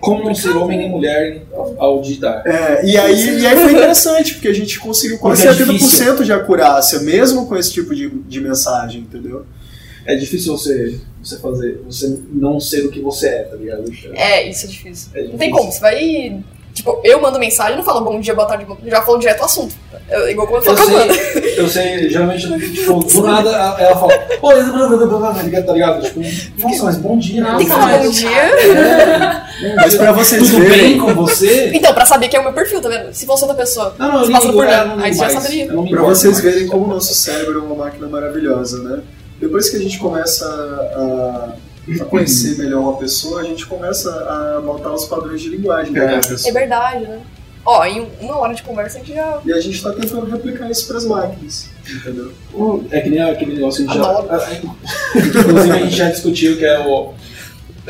Como não ser homem nem mulher ao digitar. É, e, aí, e aí foi interessante, porque a gente conseguiu quase Porque é 70% de acurácia, mesmo com esse tipo de, de mensagem, entendeu? É difícil você, você fazer, você não ser o que você é, tá ligado? É, isso é difícil. É Não tem difícil. como, você vai... Tipo, eu mando mensagem e não falo bom dia, boa tarde, bom... já falo direto ao assunto. Eu, igual como eu Eu falo a Amanda. sei, *laughs* eu sei, geralmente, *laughs* tipo, do nada ela fala, pô, tá ligado? Tipo, nossa, mas bom dia, né? Tem que falar bom dia. É, *laughs* Mas pra vocês Tudo verem, bem com você? Então, pra saber que é o meu perfil, tá vendo? Se fosse outra pessoa, Não, não, eu você passa por é, ela, não aí você já saberia. Eu Pra vocês mais. verem como o nosso cérebro é uma máquina maravilhosa, né? Depois que a gente começa a, a conhecer melhor uma pessoa, a gente começa a notar os padrões de linguagem É pessoa. verdade, né? Ó, em uma hora de conversa a gente já... E a gente tá tentando replicar isso pras máquinas, entendeu? É que nem aquele negócio que a gente Adoro. já. Inclusive a gente já discutiu que é o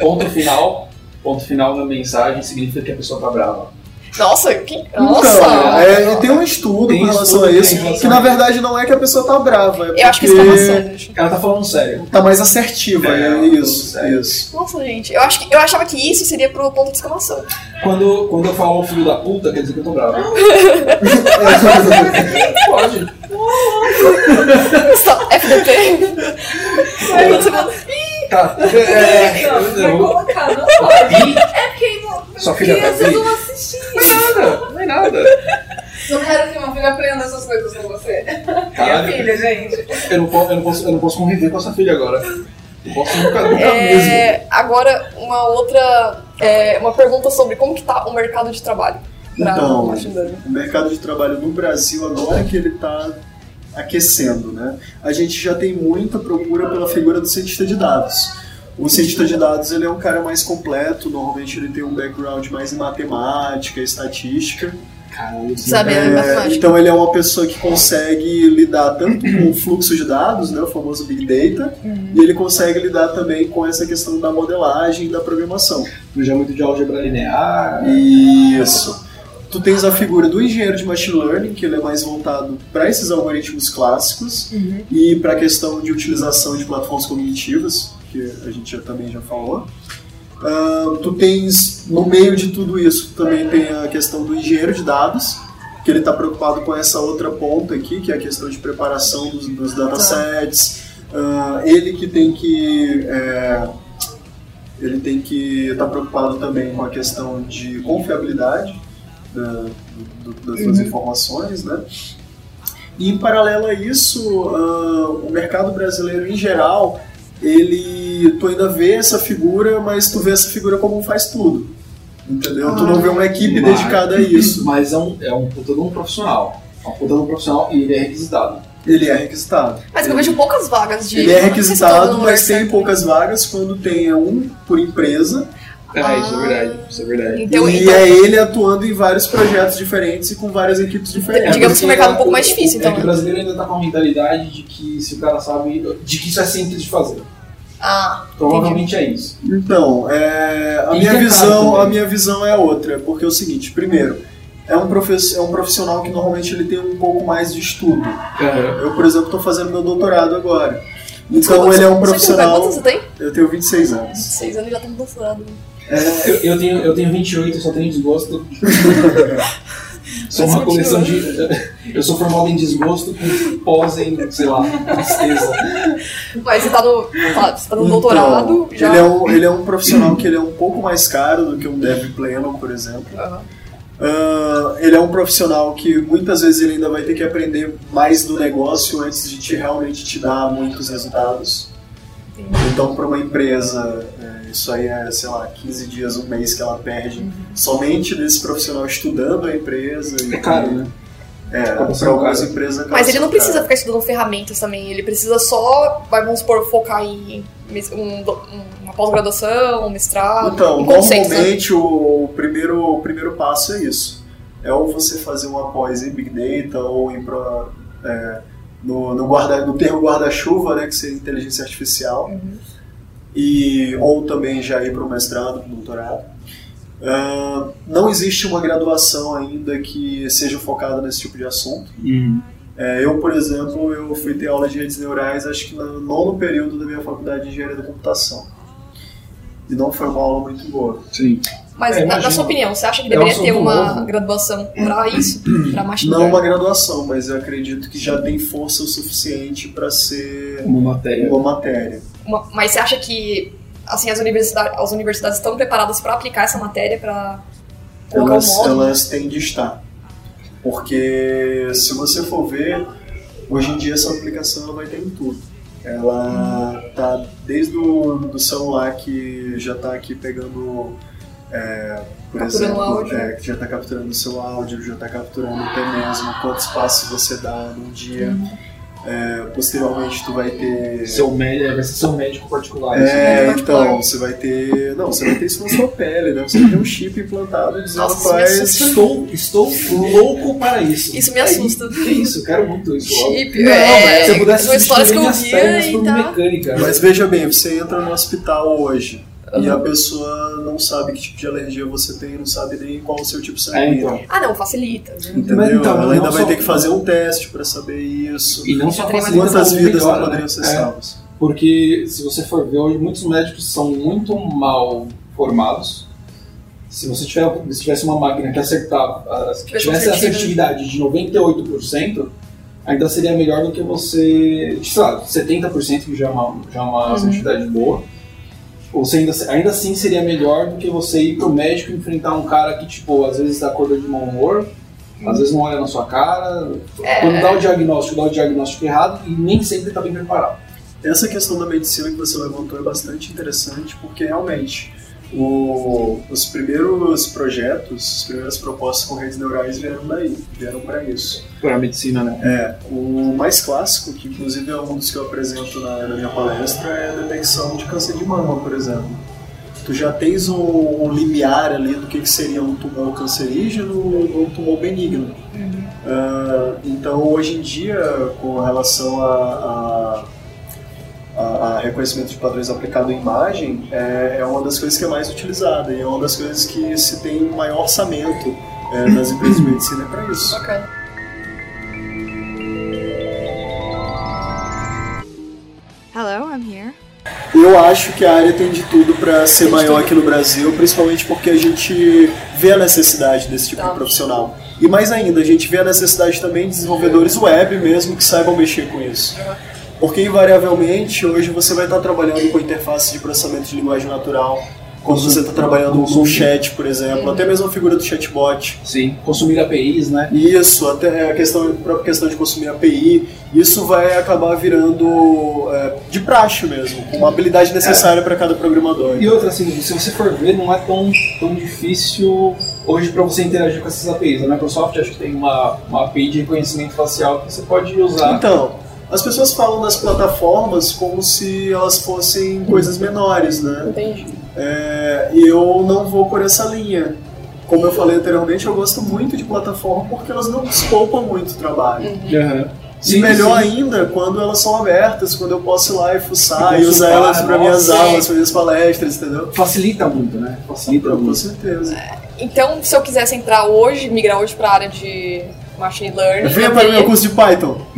ponto final. Ponto final na mensagem significa que a pessoa tá brava. Nossa, que... Nossa! Então, é, e tem um estudo Tem com relação estudo, a isso, relação que na isso. verdade não é que a pessoa tá brava, é Eu acho que porque exclamação, gente. Ela tá falando sério. tá mais assertiva, É, é, tá isso, sério. isso. Nossa, gente. Eu, acho que, eu achava que isso seria pro ponto de exclamação. Quando, quando eu falo filho da puta, quer dizer que eu tô bravo. *laughs* Pode. Só FDP. Aí você manda- Tá. Vai É, eu- colocar, não pode. É porque, Sua filha tá vocês vão assistir. Não é nada, não é nada. Não quero que uma filha aprenda essas coisas com você. Minha filha, gente. Eu não, posso, eu, não posso, eu não posso conviver com essa filha agora. Eu posso nunca, nunca mesmo. É, agora, uma outra. é, uma pergunta sobre como que tá o mercado de trabalho. Pra Então, o mercado de trabalho no Brasil agora que ele está aquecendo, né? A gente já tem muita procura pela figura do cientista de dados. O cientista de dados ele é um cara mais completo, normalmente ele tem um background mais em matemática, estatística. Sabe, É, é, matemática. então ele é uma pessoa que consegue lidar tanto com o fluxo de dados, né, o famoso Big Data, e ele consegue lidar também com essa questão da modelagem e da programação. já muito de álgebra linear. Isso. Tu tens a figura do engenheiro de machine learning, que ele é mais voltado para esses algoritmos clássicos e para a questão de utilização de plataformas cognitivas, que a gente já, também já falou. Ah, tu tens, no meio de tudo isso, também tem a questão do engenheiro de dados, que ele está preocupado com essa outra ponta aqui, que é a questão de preparação dos, dos datasets. Ah, ele que tem que é, ele tem que estar preocupado também com a questão de confiabilidade da- do- das suas informações, né? E em paralelo a isso, ah, o mercado brasileiro em geral, ele, tu ainda vê essa figura, mas tu vê essa figura como um faz tudo. Entendeu? tu não vê uma equipe Mas- dedicada a isso. Mas é um, é um puta de um profissional. É um puta de um profissional e ele é requisitado. Ele é requisitado. Mas eu vejo poucas vagas de. Ele é se requisitado, mas tem poucas vagas quando tem um por empresa. É, isso é verdade. Isso é verdade. Então, e então é ele atuando em vários projetos diferentes e com várias equipes diferentes. digamos que o mercado é um pouco mais difícil, então, É que o brasileiro ainda tá com a mentalidade de que se o cara sabe. de que isso é simples de fazer. Ah, Provavelmente é isso. Então, é, a, E minha é visão, também. a minha visão é outra, porque é o seguinte, primeiro, é um, é um profissional que normalmente ele tem um pouco mais de estudo. É, Eu, por exemplo, estou fazendo meu doutorado agora. Então Desculpa, ele é um profissional. Quantos você tem? Eu tenho 26 anos. Seis anos e já tá no doutorado. eu, eu tenho, eu tenho 28, eu só tenho desgosto. sou uma coleção de. Eu sou formado em desgosto com pós em, sei lá, tristeza. Mas você tá no, tá, você tá no Então, doutorado, já. Ele é, um, ele é um profissional que ele é um pouco mais caro do que um dev pleno, por exemplo. Aham. Ah, ele é um profissional que muitas vezes ele ainda vai ter que aprender mais do negócio antes de te, realmente te dar muitos resultados. Então, para uma empresa, é, isso aí é, sei lá, 15 dias, um mês que ela perde Uhum. somente desse profissional estudando a empresa. É caro, né? É, para algumas empresas Mas ele não precisa ficar estudando ferramentas também, ele precisa só, vamos supor, focar em um do- um- uma pós-graduação, um mestrado, Então, em né? normalmente o primeiro, o primeiro passo é isso. É ou você fazer uma pós em Big Data ou ir para é, no, no, guarda, no termo guarda-chuva, né, que seria inteligência artificial, Uhum. E, ou também já ir para o mestrado, para o doutorado. Ah, não existe uma graduação ainda que seja focada nesse tipo de assunto. É, eu, por exemplo, eu fui ter aula de redes neurais acho que no nono período da minha faculdade de engenharia da computação. E não foi uma aula muito boa. Sim. Mas, É, na, na sua opinião, você acha que É deveria ter uma novo. graduação pra isso? Pra Não uma graduação, mas eu acredito que já tem força o suficiente para ser Uma matéria. uma matéria. Uma- mas você acha que assim, as, universidades, as universidades estão preparadas pra aplicar essa matéria colocar Elas, módulo? elas têm de estar. Porque se você for ver, hoje em dia essa aplicação ela vai ter em tudo. Ela tá desde o do celular que já está aqui pegando, é, por Capturando exemplo, áudio. é, que já está capturando o seu áudio, já está capturando até mesmo quantos passos você dá num dia. É, posteriormente tu vai ter Seu médico, vai ser seu médico particular. é, Médico então, particular. você vai ter. Não, você vai ter isso na sua pele, né? Você vai ter um chip implantado dizendo Nossa, assusta. Estou, estou louco para isso. Isso me assusta. Que isso, eu quero muito isso. Chip, Não, é, mas se eu pudesse histórias que eu via e tá. mecânica. Mas veja bem, você entra no hospital hoje e Uhum. a pessoa não sabe que tipo de alergia você tem, não sabe nem qual o seu tipo É, sanguíneo. então. Ah, não, facilita. Entendeu? Mas então, Ela ainda não vai só- ter que fazer um teste para saber isso. E não só facilita Quantas vidas não melhora, poderiam né? ser É. salvas? Porque se você for ver hoje, muitos médicos são muito mal formados. Se você tiver, se tivesse uma máquina que acertar, que Tivesse assertividade de 98%, ainda seria melhor do que você, sei lá, 70% que já é uma, já é uma Uhum. assertividade boa. Ou você ainda, ainda assim seria melhor do que você ir pro médico e enfrentar um cara que, tipo, às vezes acorda de mau humor, às vezes não olha na sua cara, É. quando dá o diagnóstico, dá o diagnóstico errado e nem sempre tá bem preparado. Essa questão da medicina que você levantou é bastante interessante, porque realmente o- os primeiros projetos, as primeiras propostas com redes neurais vieram daí, vieram para isso. Para a medicina, né? É, o mais clássico, que inclusive é um dos que eu apresento na, na minha palestra, é a detecção de câncer de mama, por exemplo. Tu já tens um, um limiar ali do que, que seria um tumor cancerígeno ou um tumor benigno. Ah, então, hoje em dia, com relação a, a, a- reconhecimento de padrões aplicado em imagem, é, é uma das coisas que é mais utilizada e é uma das coisas que se tem um maior orçamento é, nas empresas de medicina é para isso. Bacana. Hello, I'm here. Eu acho que a área tem de tudo para ser maior aqui no Brasil, principalmente porque a gente vê a necessidade desse tipo Tá. de profissional. E mais ainda, a gente vê a necessidade também de desenvolvedores web mesmo que saibam mexer com isso. Porque invariavelmente hoje você vai estar trabalhando com interface de processamento de linguagem natural, quando você está trabalhando no chat, por exemplo, até mesmo a figura do chatbot. Sim, consumir APIs, né? Isso, até a questão, a própria questão de consumir API, isso vai acabar virando é, de praxe mesmo, uma habilidade necessária para cada programador. E outra, assim, se você for ver, não é tão, tão difícil hoje para você interagir com essas APIs. A Microsoft acho que tem uma, uma API de reconhecimento facial que você pode usar. Então, as pessoas falam das plataformas como se elas fossem coisas menores, né? Entendi. É, e eu não vou por essa linha. Como eu falei anteriormente, eu gosto muito de plataforma porque elas não desculpam muito o trabalho. Uhum. e melhor ainda quando elas são abertas, quando eu posso ir lá e fuçar E usar elas para minhas aulas, para minhas palestras, entendeu? Facilita muito, né? Facilita Com muito. certeza. Então, se eu quisesse entrar hoje, migrar hoje pra área de machine learning. Venha para o meu curso de Python. *laughs*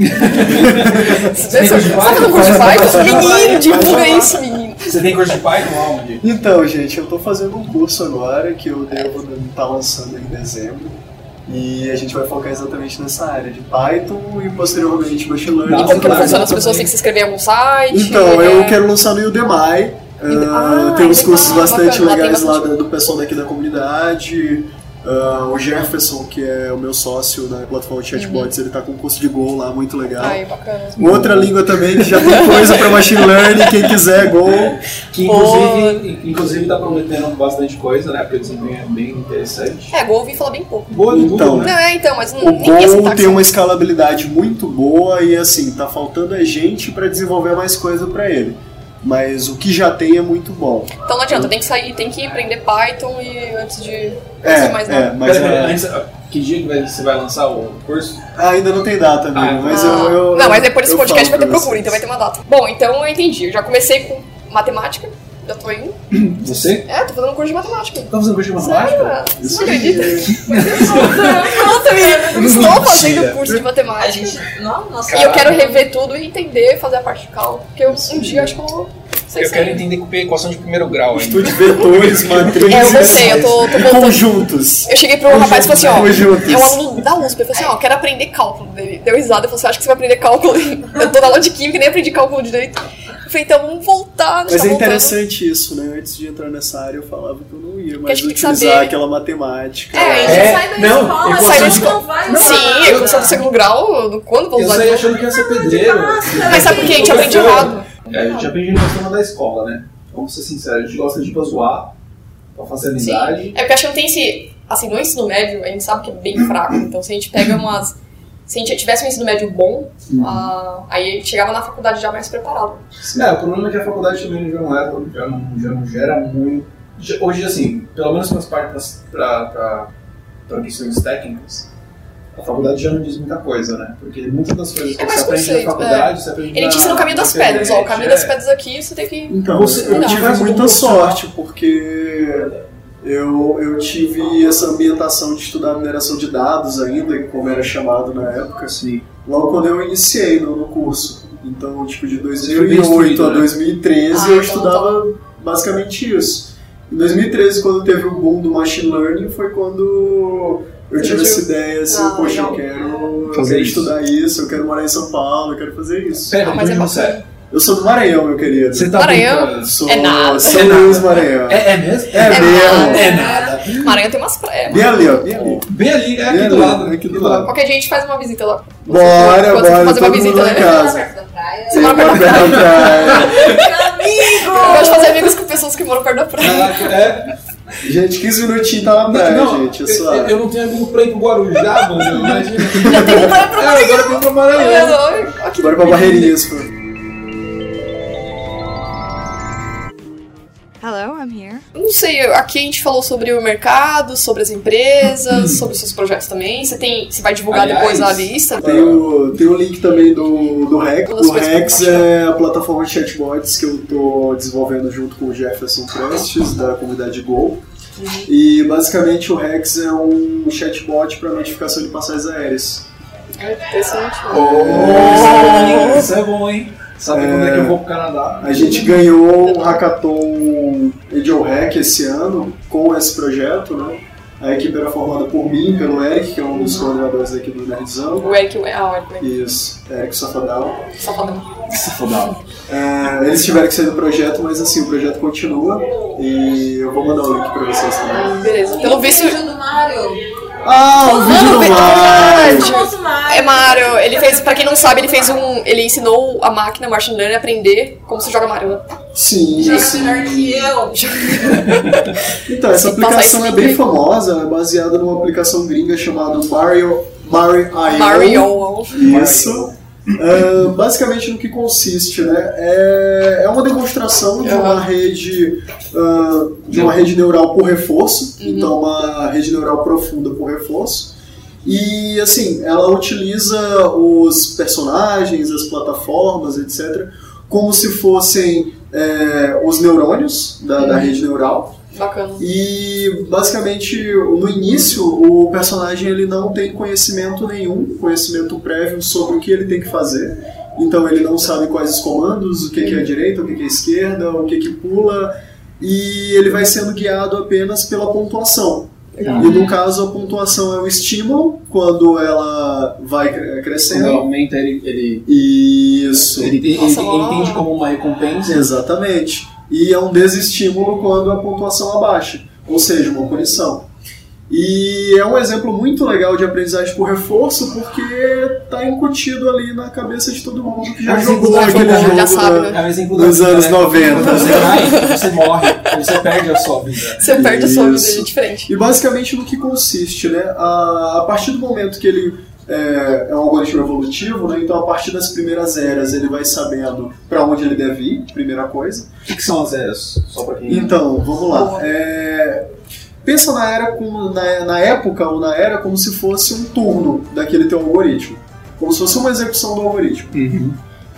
Você Você tem curso de tá Python? Menino, divulga isso, menino. Você tem curso de Python aonde? Então, gente, eu tô fazendo um curso agora que eu devo estar lançando em dezembro. E a gente vai focar exatamente nessa área de Python e posteriormente Machine Learning. E como que funciona? As pessoas têm que se inscrever em algum site? Então, É- eu quero lançar no Udemy. Ah, Ah, tem uns cursos bastante legais lá do pessoal daqui da comunidade. Ah, o Jefferson, que é o meu sócio na plataforma de chatbots, ele tá com um curso de Go lá, muito legal. Ai, bacana. Outra língua também que já tem coisa para Machine Learning, quem quiser, Go. Que inclusive, inclusive tá prometendo bastante coisa, né? Porque o desempenho é bem interessante. É, Go eu ouvi falar bem pouco. Boa de Então, tudo, né? Não, é, então, mas O nem ia Go tem uma escalabilidade muito boa e assim, tá faltando a gente para desenvolver mais coisa para ele. Mas o que já tem é muito bom. Então não adianta, tem que sair, tem que aprender Python e antes de. É, de mais é, nada. mas Pera, é- antes, que dia que você vai lançar o curso? ainda não tem data, amigo, Ah, mas Ah, eu, eu- Não, mas depois desse eu podcast vai ter procura, vocês. então vai ter uma data. Bom, então eu entendi. Eu já comecei com matemática, já tô indo. Você? É, tô fazendo um curso de matemática. Tá fazendo curso de Sério? matemática? Você Isso não acredita? Conta, menina. Estou fazendo curso de A matemática. gente. Não, nossa. E eu quero rever tudo e entender, fazer a parte de cálculo. Porque eu, um dia acho que eu vou. sei Eu quero entender com equação de primeiro grau. Estude vetores, *laughs* matrizes É, eu não sei, eu tô, tô e voltando. conjuntos. Eu cheguei pro rapaz e falei assim, ó, Conjuntos. é um aluno da USP, eu falei assim, ó, quero aprender cálculo dele. Deu risada, eu falei assim, acho que você vai aprender cálculo. *laughs* Eu tô na aula de química e nem aprendi cálculo direito. Eu falei, então vamos voltar, Mas tá é voltando. interessante isso, né? Antes de entrar nessa área eu falava que eu não ia a mais gente que utilizar saber. aquela matemática. É, a gente É, sai da não, escola, sai da escola, vai Sim, usar. eu sou do segundo grau, do- quando vou Eu usar saí de achando que ia ser pedreiro. Mas sabe por quê? A gente aprende errado. É, a gente aprende no sistema da escola, né? Vamos ser sinceros, a gente gosta de pra zoar, pra fazer amizade. É porque acho que não tem esse. Assim, no ensino médio, a gente sabe que é bem fraco. Então, se a gente pega umas. Se a gente tivesse um ensino médio bom, ah, aí a gente chegava na faculdade já mais preparado. É, o problema é que a faculdade também já não, é, já não, já não gera muito. já- Hoje, assim, pelo menos para as partes para questões técnicas, a faculdade já não diz muita coisa, né? Porque muitas das coisas que É você aprende na conceito, faculdade, você aprende Ele te ensina o caminho das pedras, ó. O caminho é. das pedras aqui, você tem que. Então, Você- eu tive muita sorte, porque eu, eu tive essa ambientação de estudar mineração de dados ainda, como era chamado na época, Sim. logo quando eu iniciei no, no curso. Então, tipo, de foi bem 2008 instruído, a né? 2013 Ah, eu então estudava basicamente isso. Em 2013, quando teve o boom do machine learning, foi quando eu tive essa ideia assim, Ah, poxa, eu quero, eu Fazer quero isso. estudar isso, eu quero morar em São Paulo, eu quero fazer isso. Pera, Ah, mas é bacana. Eu sou do Maranhão, meu querido. Você tá Maranhão? brincando? Sou É nada. São É nada. Luís, Maranhão. É, é mesmo? É É mesmo. nada. É nada. Maranhão tem umas praias. Bem ali, ó, bem ali. Bem ali, é Bem aqui do ali, lado. aqui do lado. Qualquer gente faz uma visita lá. Bora, Quando você bora, fazer uma visita, lá em né? casa. perto da praia. Você mora perto da Perto da praia. Eu gosto de fazer amigos com pessoas que moram perto da praia. Caraca, é. Gente, 15 minutinhos tá na praia, não, gente. É eu, eu não tenho amigo pra ir pro Guarujá, mano. Imagina. Já tem um praia pra É, agora eu tenho pra Maranhão. Maranhão. Bora pra Barreirinhas, pô. Hello, I'm here. Não sei, aqui a gente falou sobre o mercado, sobre as empresas, sobre os seus projetos também. Você tem, você vai divulgar Aliás, depois a lista? Tem o, tem o link também do, do Rex. O Rex é a plataforma de chatbots que eu tô desenvolvendo junto com o Jefferson Prestes, da comunidade Go. E basicamente o Rex é um chatbot para notificação de passagens aéreas. É interessante. Oh, isso é bom, hein? Sabe quando é que eu vou pro Canadá? A gente ganhou o Hackathon Angel Hack esse ano com esse projeto, né? A equipe era formada por mim, pelo Eric, que é um dos coordenadores aqui do Nerdzão. O Eric, ah, o Eric, Isso, Eric Safadal. Se fodava. É, eles tiveram que sair do projeto, mas assim, o projeto continua e eu vou mandar o link pra vocês também. Beleza. Pelo visto. vídeo do Mario. Ah, o vídeo do Mario! verdade. O famoso Mario. É Mario, ele fez, pra quem não sabe, ele fez um. Ele ensinou a máquina, o machine learning, a aprender como se joga Mario. Sim, Joga sim. melhor que eu. *laughs* Então, essa aplicação é bem famosa, é baseada numa aplicação gringa chamada Mario, Mario IO. Mario. Isso. Ah, basicamente no que consiste, né? É, é uma demonstração de uma rede ah, de uma rede neural por reforço, então uma rede neural profunda por reforço. E assim, ela utiliza os personagens, as plataformas, etc., como se fossem é, os neurônios da, da rede neural. Bacana. E basicamente no início o personagem ele não tem conhecimento nenhum, conhecimento prévio sobre o que ele tem que fazer. Então ele não sabe quais os comandos, o que, que é a direita, o que, que é a esquerda, o que, que pula, e ele vai sendo guiado apenas pela pontuação. E no caso a pontuação é o estímulo quando ela vai cre- Quando crescendo. ela aumenta, ele, ele, Isso. ele, ele, ele uau. entende como uma recompensa. Exatamente. E é um desestímulo quando a pontuação abaixa, ou seja, uma punição. E é um exemplo muito legal de aprendizagem por reforço, porque está incutido ali na cabeça de todo mundo que já É jogou aquele jogo já sabe, né? É um Nos vida, anos né? 90. Quando você cai, você morre, você perde a sua vida. Você perde a sua vida Isso. é diferente. E basicamente no que consiste, né? A, a partir do momento que ele é, é um algoritmo evolutivo, né? Então a partir das primeiras eras ele vai sabendo para onde ele deve ir, primeira coisa. O que, são as eras? Só pra quem. Então, vamos lá. É, pensa na era como na, na época ou na era como se fosse um turno daquele teu algoritmo, como se fosse uma execução do algoritmo. Uhum.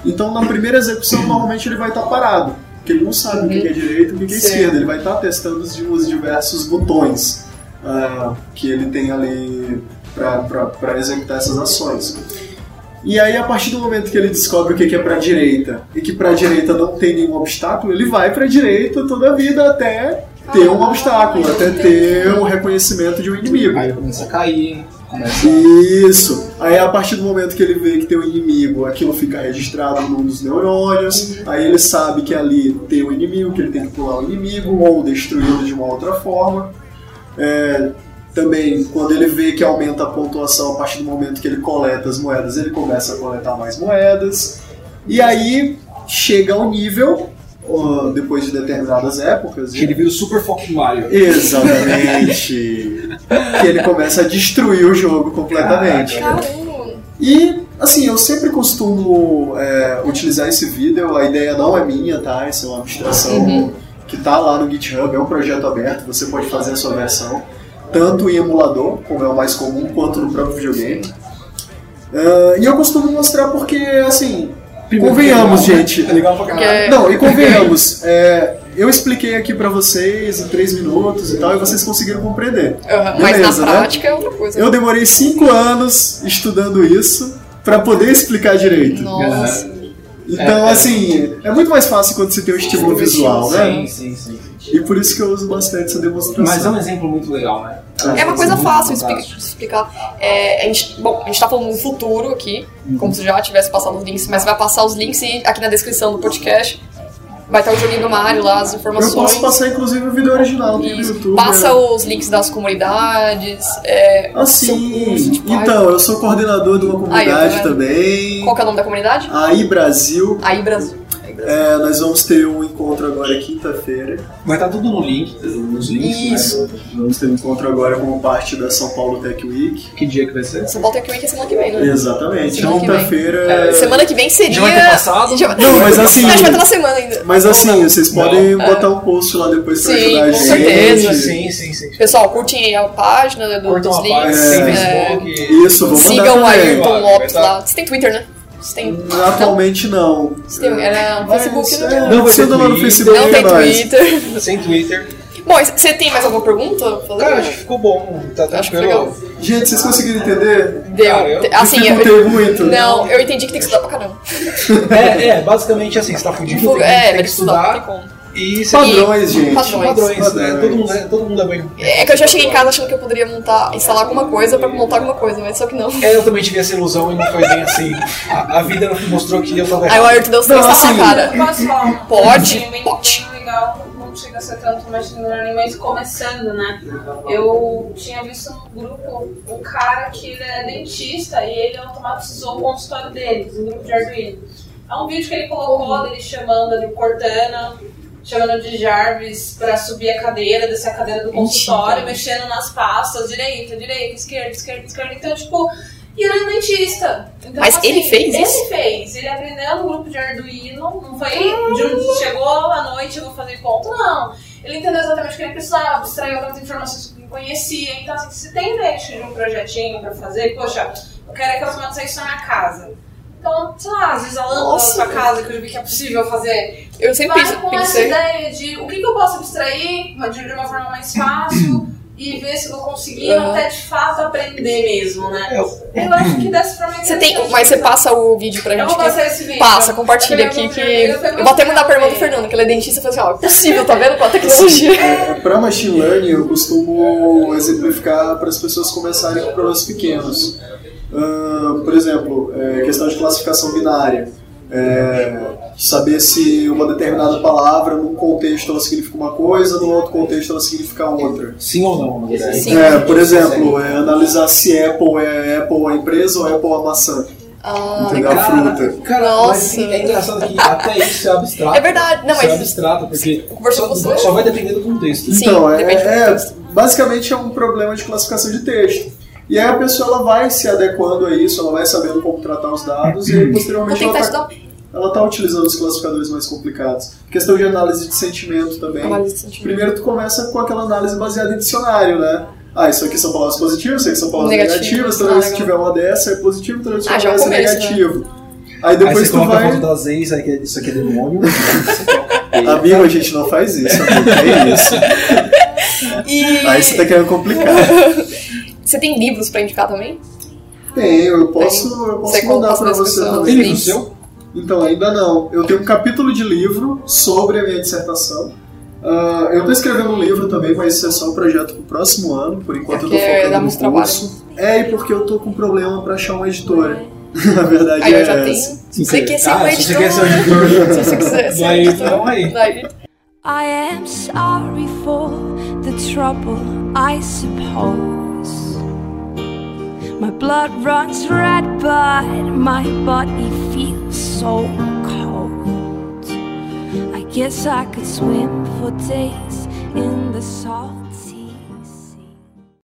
Então, na primeira execução, normalmente ele vai estar parado, porque ele não sabe o que é direita e o que é Sim. esquerda. Ele vai estar testando os, os diversos botões ah, que ele tem ali para executar essas ações. E aí, a partir do momento que ele descobre o que é para direita e que para direita não tem nenhum obstáculo, ele vai para direita toda a vida até ter um obstáculo, até ter um reconhecimento de um inimigo. Aí começa a cair, começa Isso. Aí a partir do momento que ele vê que tem um inimigo, aquilo fica registrado num dos neurônios. Aí ele sabe que ali tem um inimigo, que ele tem que pular o inimigo ou destruí-lo de uma outra forma. É, também, quando ele vê que aumenta a pontuação a partir do momento que ele coleta as moedas, ele começa a coletar mais moedas. E aí chega ao nível, ó, depois de determinadas épocas, que ele vira o Super Fucking Mario. Exatamente. que ele começa a destruir o jogo completamente. Caramba. E, assim, eu sempre costumo é, utilizar esse vídeo, a ideia não é minha, tá? Isso é uma abstração Uhum. que tá lá no GitHub, é um projeto aberto, você pode fazer a sua versão, tanto em emulador, como é o mais comum, quanto no próprio videogame. Ah, e eu costumo mostrar porque, assim, convenhamos, que é legal, gente. É legal pra caralho. Não, e convenhamos, é, eu expliquei aqui pra vocês em três minutos e tal, e vocês conseguiram compreender. Mas Beleza, na né? prática é outra coisa. Eu demorei cinco anos estudando isso pra poder explicar direito. Nossa. Então, É, é. assim, é muito mais fácil quando você tem um estímulo visual, né? Sim, sim, sim. E por isso que eu uso bastante essa demonstração. Mas é um exemplo muito legal, né? É uma coisa fácil fantástico. explicar. É, a gente, bom, a gente tá falando no futuro aqui, como se já tivesse passado os links, mas vai passar os links e aqui na descrição do podcast vai estar o joguinho do Mario lá, as Eu informações. posso passar, inclusive, o vídeo original Isso. YouTube. Passa né? os links das comunidades. É, Ah, seu sim. curso de Python. Então, eu sou coordenador de uma Aí, tá comunidade vendo? também. Qual que é o nome da comunidade? Aí, Brasil. Aí Brasil. É, nós vamos ter um encontro agora quinta-feira. Vai estar tudo no link, nos links, Isso. né? Vamos ter um encontro agora como parte da São Paulo Tech Week. Que dia que vai ser? São Paulo Tech Week é semana que vem, né? Exatamente. Semana que vem. Quinta-feira. É, Semana que vem seria. Já vai ter passado? Já Não, mas assim- A gente vai estar na semana ainda. Mas assim, não. vocês Não. podem botar um post lá depois pra Sim, ajudar a com gente. certeza. Sim, sim, sim. Pessoal, curtem aí a página do, Curtam dos links. página, é, Facebook. Isso, mandar sigam o. Ayrton Lopes tá. lá. Você tem Twitter, né? Você tem. Atualmente não. Você tem era no Mas, Facebook, é? Não, vai você anda lá no. Facebook, Não tem. Twitter. Sem Twitter. Bom, você tem mais alguma pergunta? a fazer? Cara, acho que ficou bom. Tá Acho que tranquilo. Gente, vocês conseguiram entender? Deu. Cara, eu assim, eu, muito. Não, eu entendi que tem que estudar pra caramba. É, é, basicamente assim, você tá fudido, tem, que- É, tem que estudar, não tem como. E Padrões, gente. Padrões. Padrões, né? Padrões. Todo mundo, é, todo mundo é bem. É que eu já cheguei em casa achando que eu poderia montar, instalar alguma coisa pra montar alguma coisa, mas só que não. É, eu também tive essa ilusão e não foi bem assim. A, a vida mostrou que eu tava Aí o errado. Ayrton deu três Não, tapas na cara. Posso falar Pode, pode. legal, não chega a ser tanto machine learning, mas começando, né? Eu tinha visto no grupo um cara que ele é dentista e ele automatizou o consultório deles, um grupo de Arduino. É um vídeo que ele colocou dele chamando ali o Cortana, chamando de Jarvis pra subir a cadeira, descer a cadeira do consultório, mexendo nas pastas, direita, direita, esquerda, esquerda, esquerda. Então, tipo, e ele é dentista. Então, Mas ele fez ele isso? fez. Ele aprendeu no grupo de Arduino, não foi de um, chegou à noite eu vou fazer conta, não. Ele entendeu exatamente o que ele precisava, abstraiu algumas informações que ele conhecia. Então, assim, se tem ideia de um projetinho pra fazer, poxa, eu quero que automatize isso na minha casa. Então, sei lá, às vezes a lâmpada da Nossa. sua casa, que eu vi que é possível fazer. Eu sempre Vai com essa pensei. ideia de o que, que eu posso abstrair de uma forma mais fácil e ver se eu vou conseguir Uhum. até de fato aprender mesmo, né? Eu- Eu acho que dessa forma é Você tem, mas você passa o vídeo pra Eu gente. vou que- passar esse vídeo. Passa, compartilha Eu aqui que. eu Eu vou até mandar pra irmã do. Fernando, que ele é dentista, e falei assim, ó, é possível, tá *laughs* vendo? Com a tecnologia. É, *laughs* para machine learning, eu costumo exemplificar para as pessoas começarem com problemas pequenos. Ahn, por exemplo, é, questão de classificação binária. É, saber se uma determinada palavra, num contexto, ela significa uma coisa, no outro contexto, ela significa outra. Sim ou não? Sim. É, por exemplo, é, analisar se Apple é Apple a empresa ou Apple a maçã. Ah, Entendeu? A fruta. Cara, mas Nossa. é engraçado que até isso é abstrato. É verdade, não, Isso é mas- abstrato, porque só, só vai depender do contexto. Sim, então, é, é- contexto. basicamente é um problema de classificação de texto. E aí a pessoa ela vai se adequando a isso, ela vai sabendo como tratar os dados e aí Vou posteriormente ela estudar está ela tá utilizando os classificadores mais complicados. Questão de análise de sentimento também. análise de sentimento. Primeiro tu começa com aquela análise baseada em dicionário, né? Ah, isso aqui são palavras positivas, isso aqui são palavras Negativo. negativas, toda Ah, vez que tiver uma dessa é positivo, toda vez que Ah, tiver é uma dessa é né? negativo. Aí Aí depois você tu coloca a vai. foto das ex, aí que isso aqui é demônio. *laughs* Amigo, a gente não faz isso, amigo, é isso. *laughs* E Aí você tá querendo complicar. *laughs* você tem livros pra indicar também? Tenho, eu posso, eu posso Você mandar pra você também. Tem livro seu? Então, ainda não. Eu tenho um capítulo de livro sobre a minha dissertação. Ah, eu estou escrevendo um livro também, mas isso é só um projeto pro próximo ano. Por enquanto Porque eu tô focando no trabalho. curso. É, e porque eu tô com problema para achar uma editora. *laughs* Na verdade Aí é eu já tenho. essa. Se você quer ser Ah, uma se você quer ser um editora. editor. *laughs* Se você quiser ser Daí, editora. então, aí. I am sorry for the trouble, I suppose. My blood runs red, but my body feels so cold. I guess I could swim for days in the salt.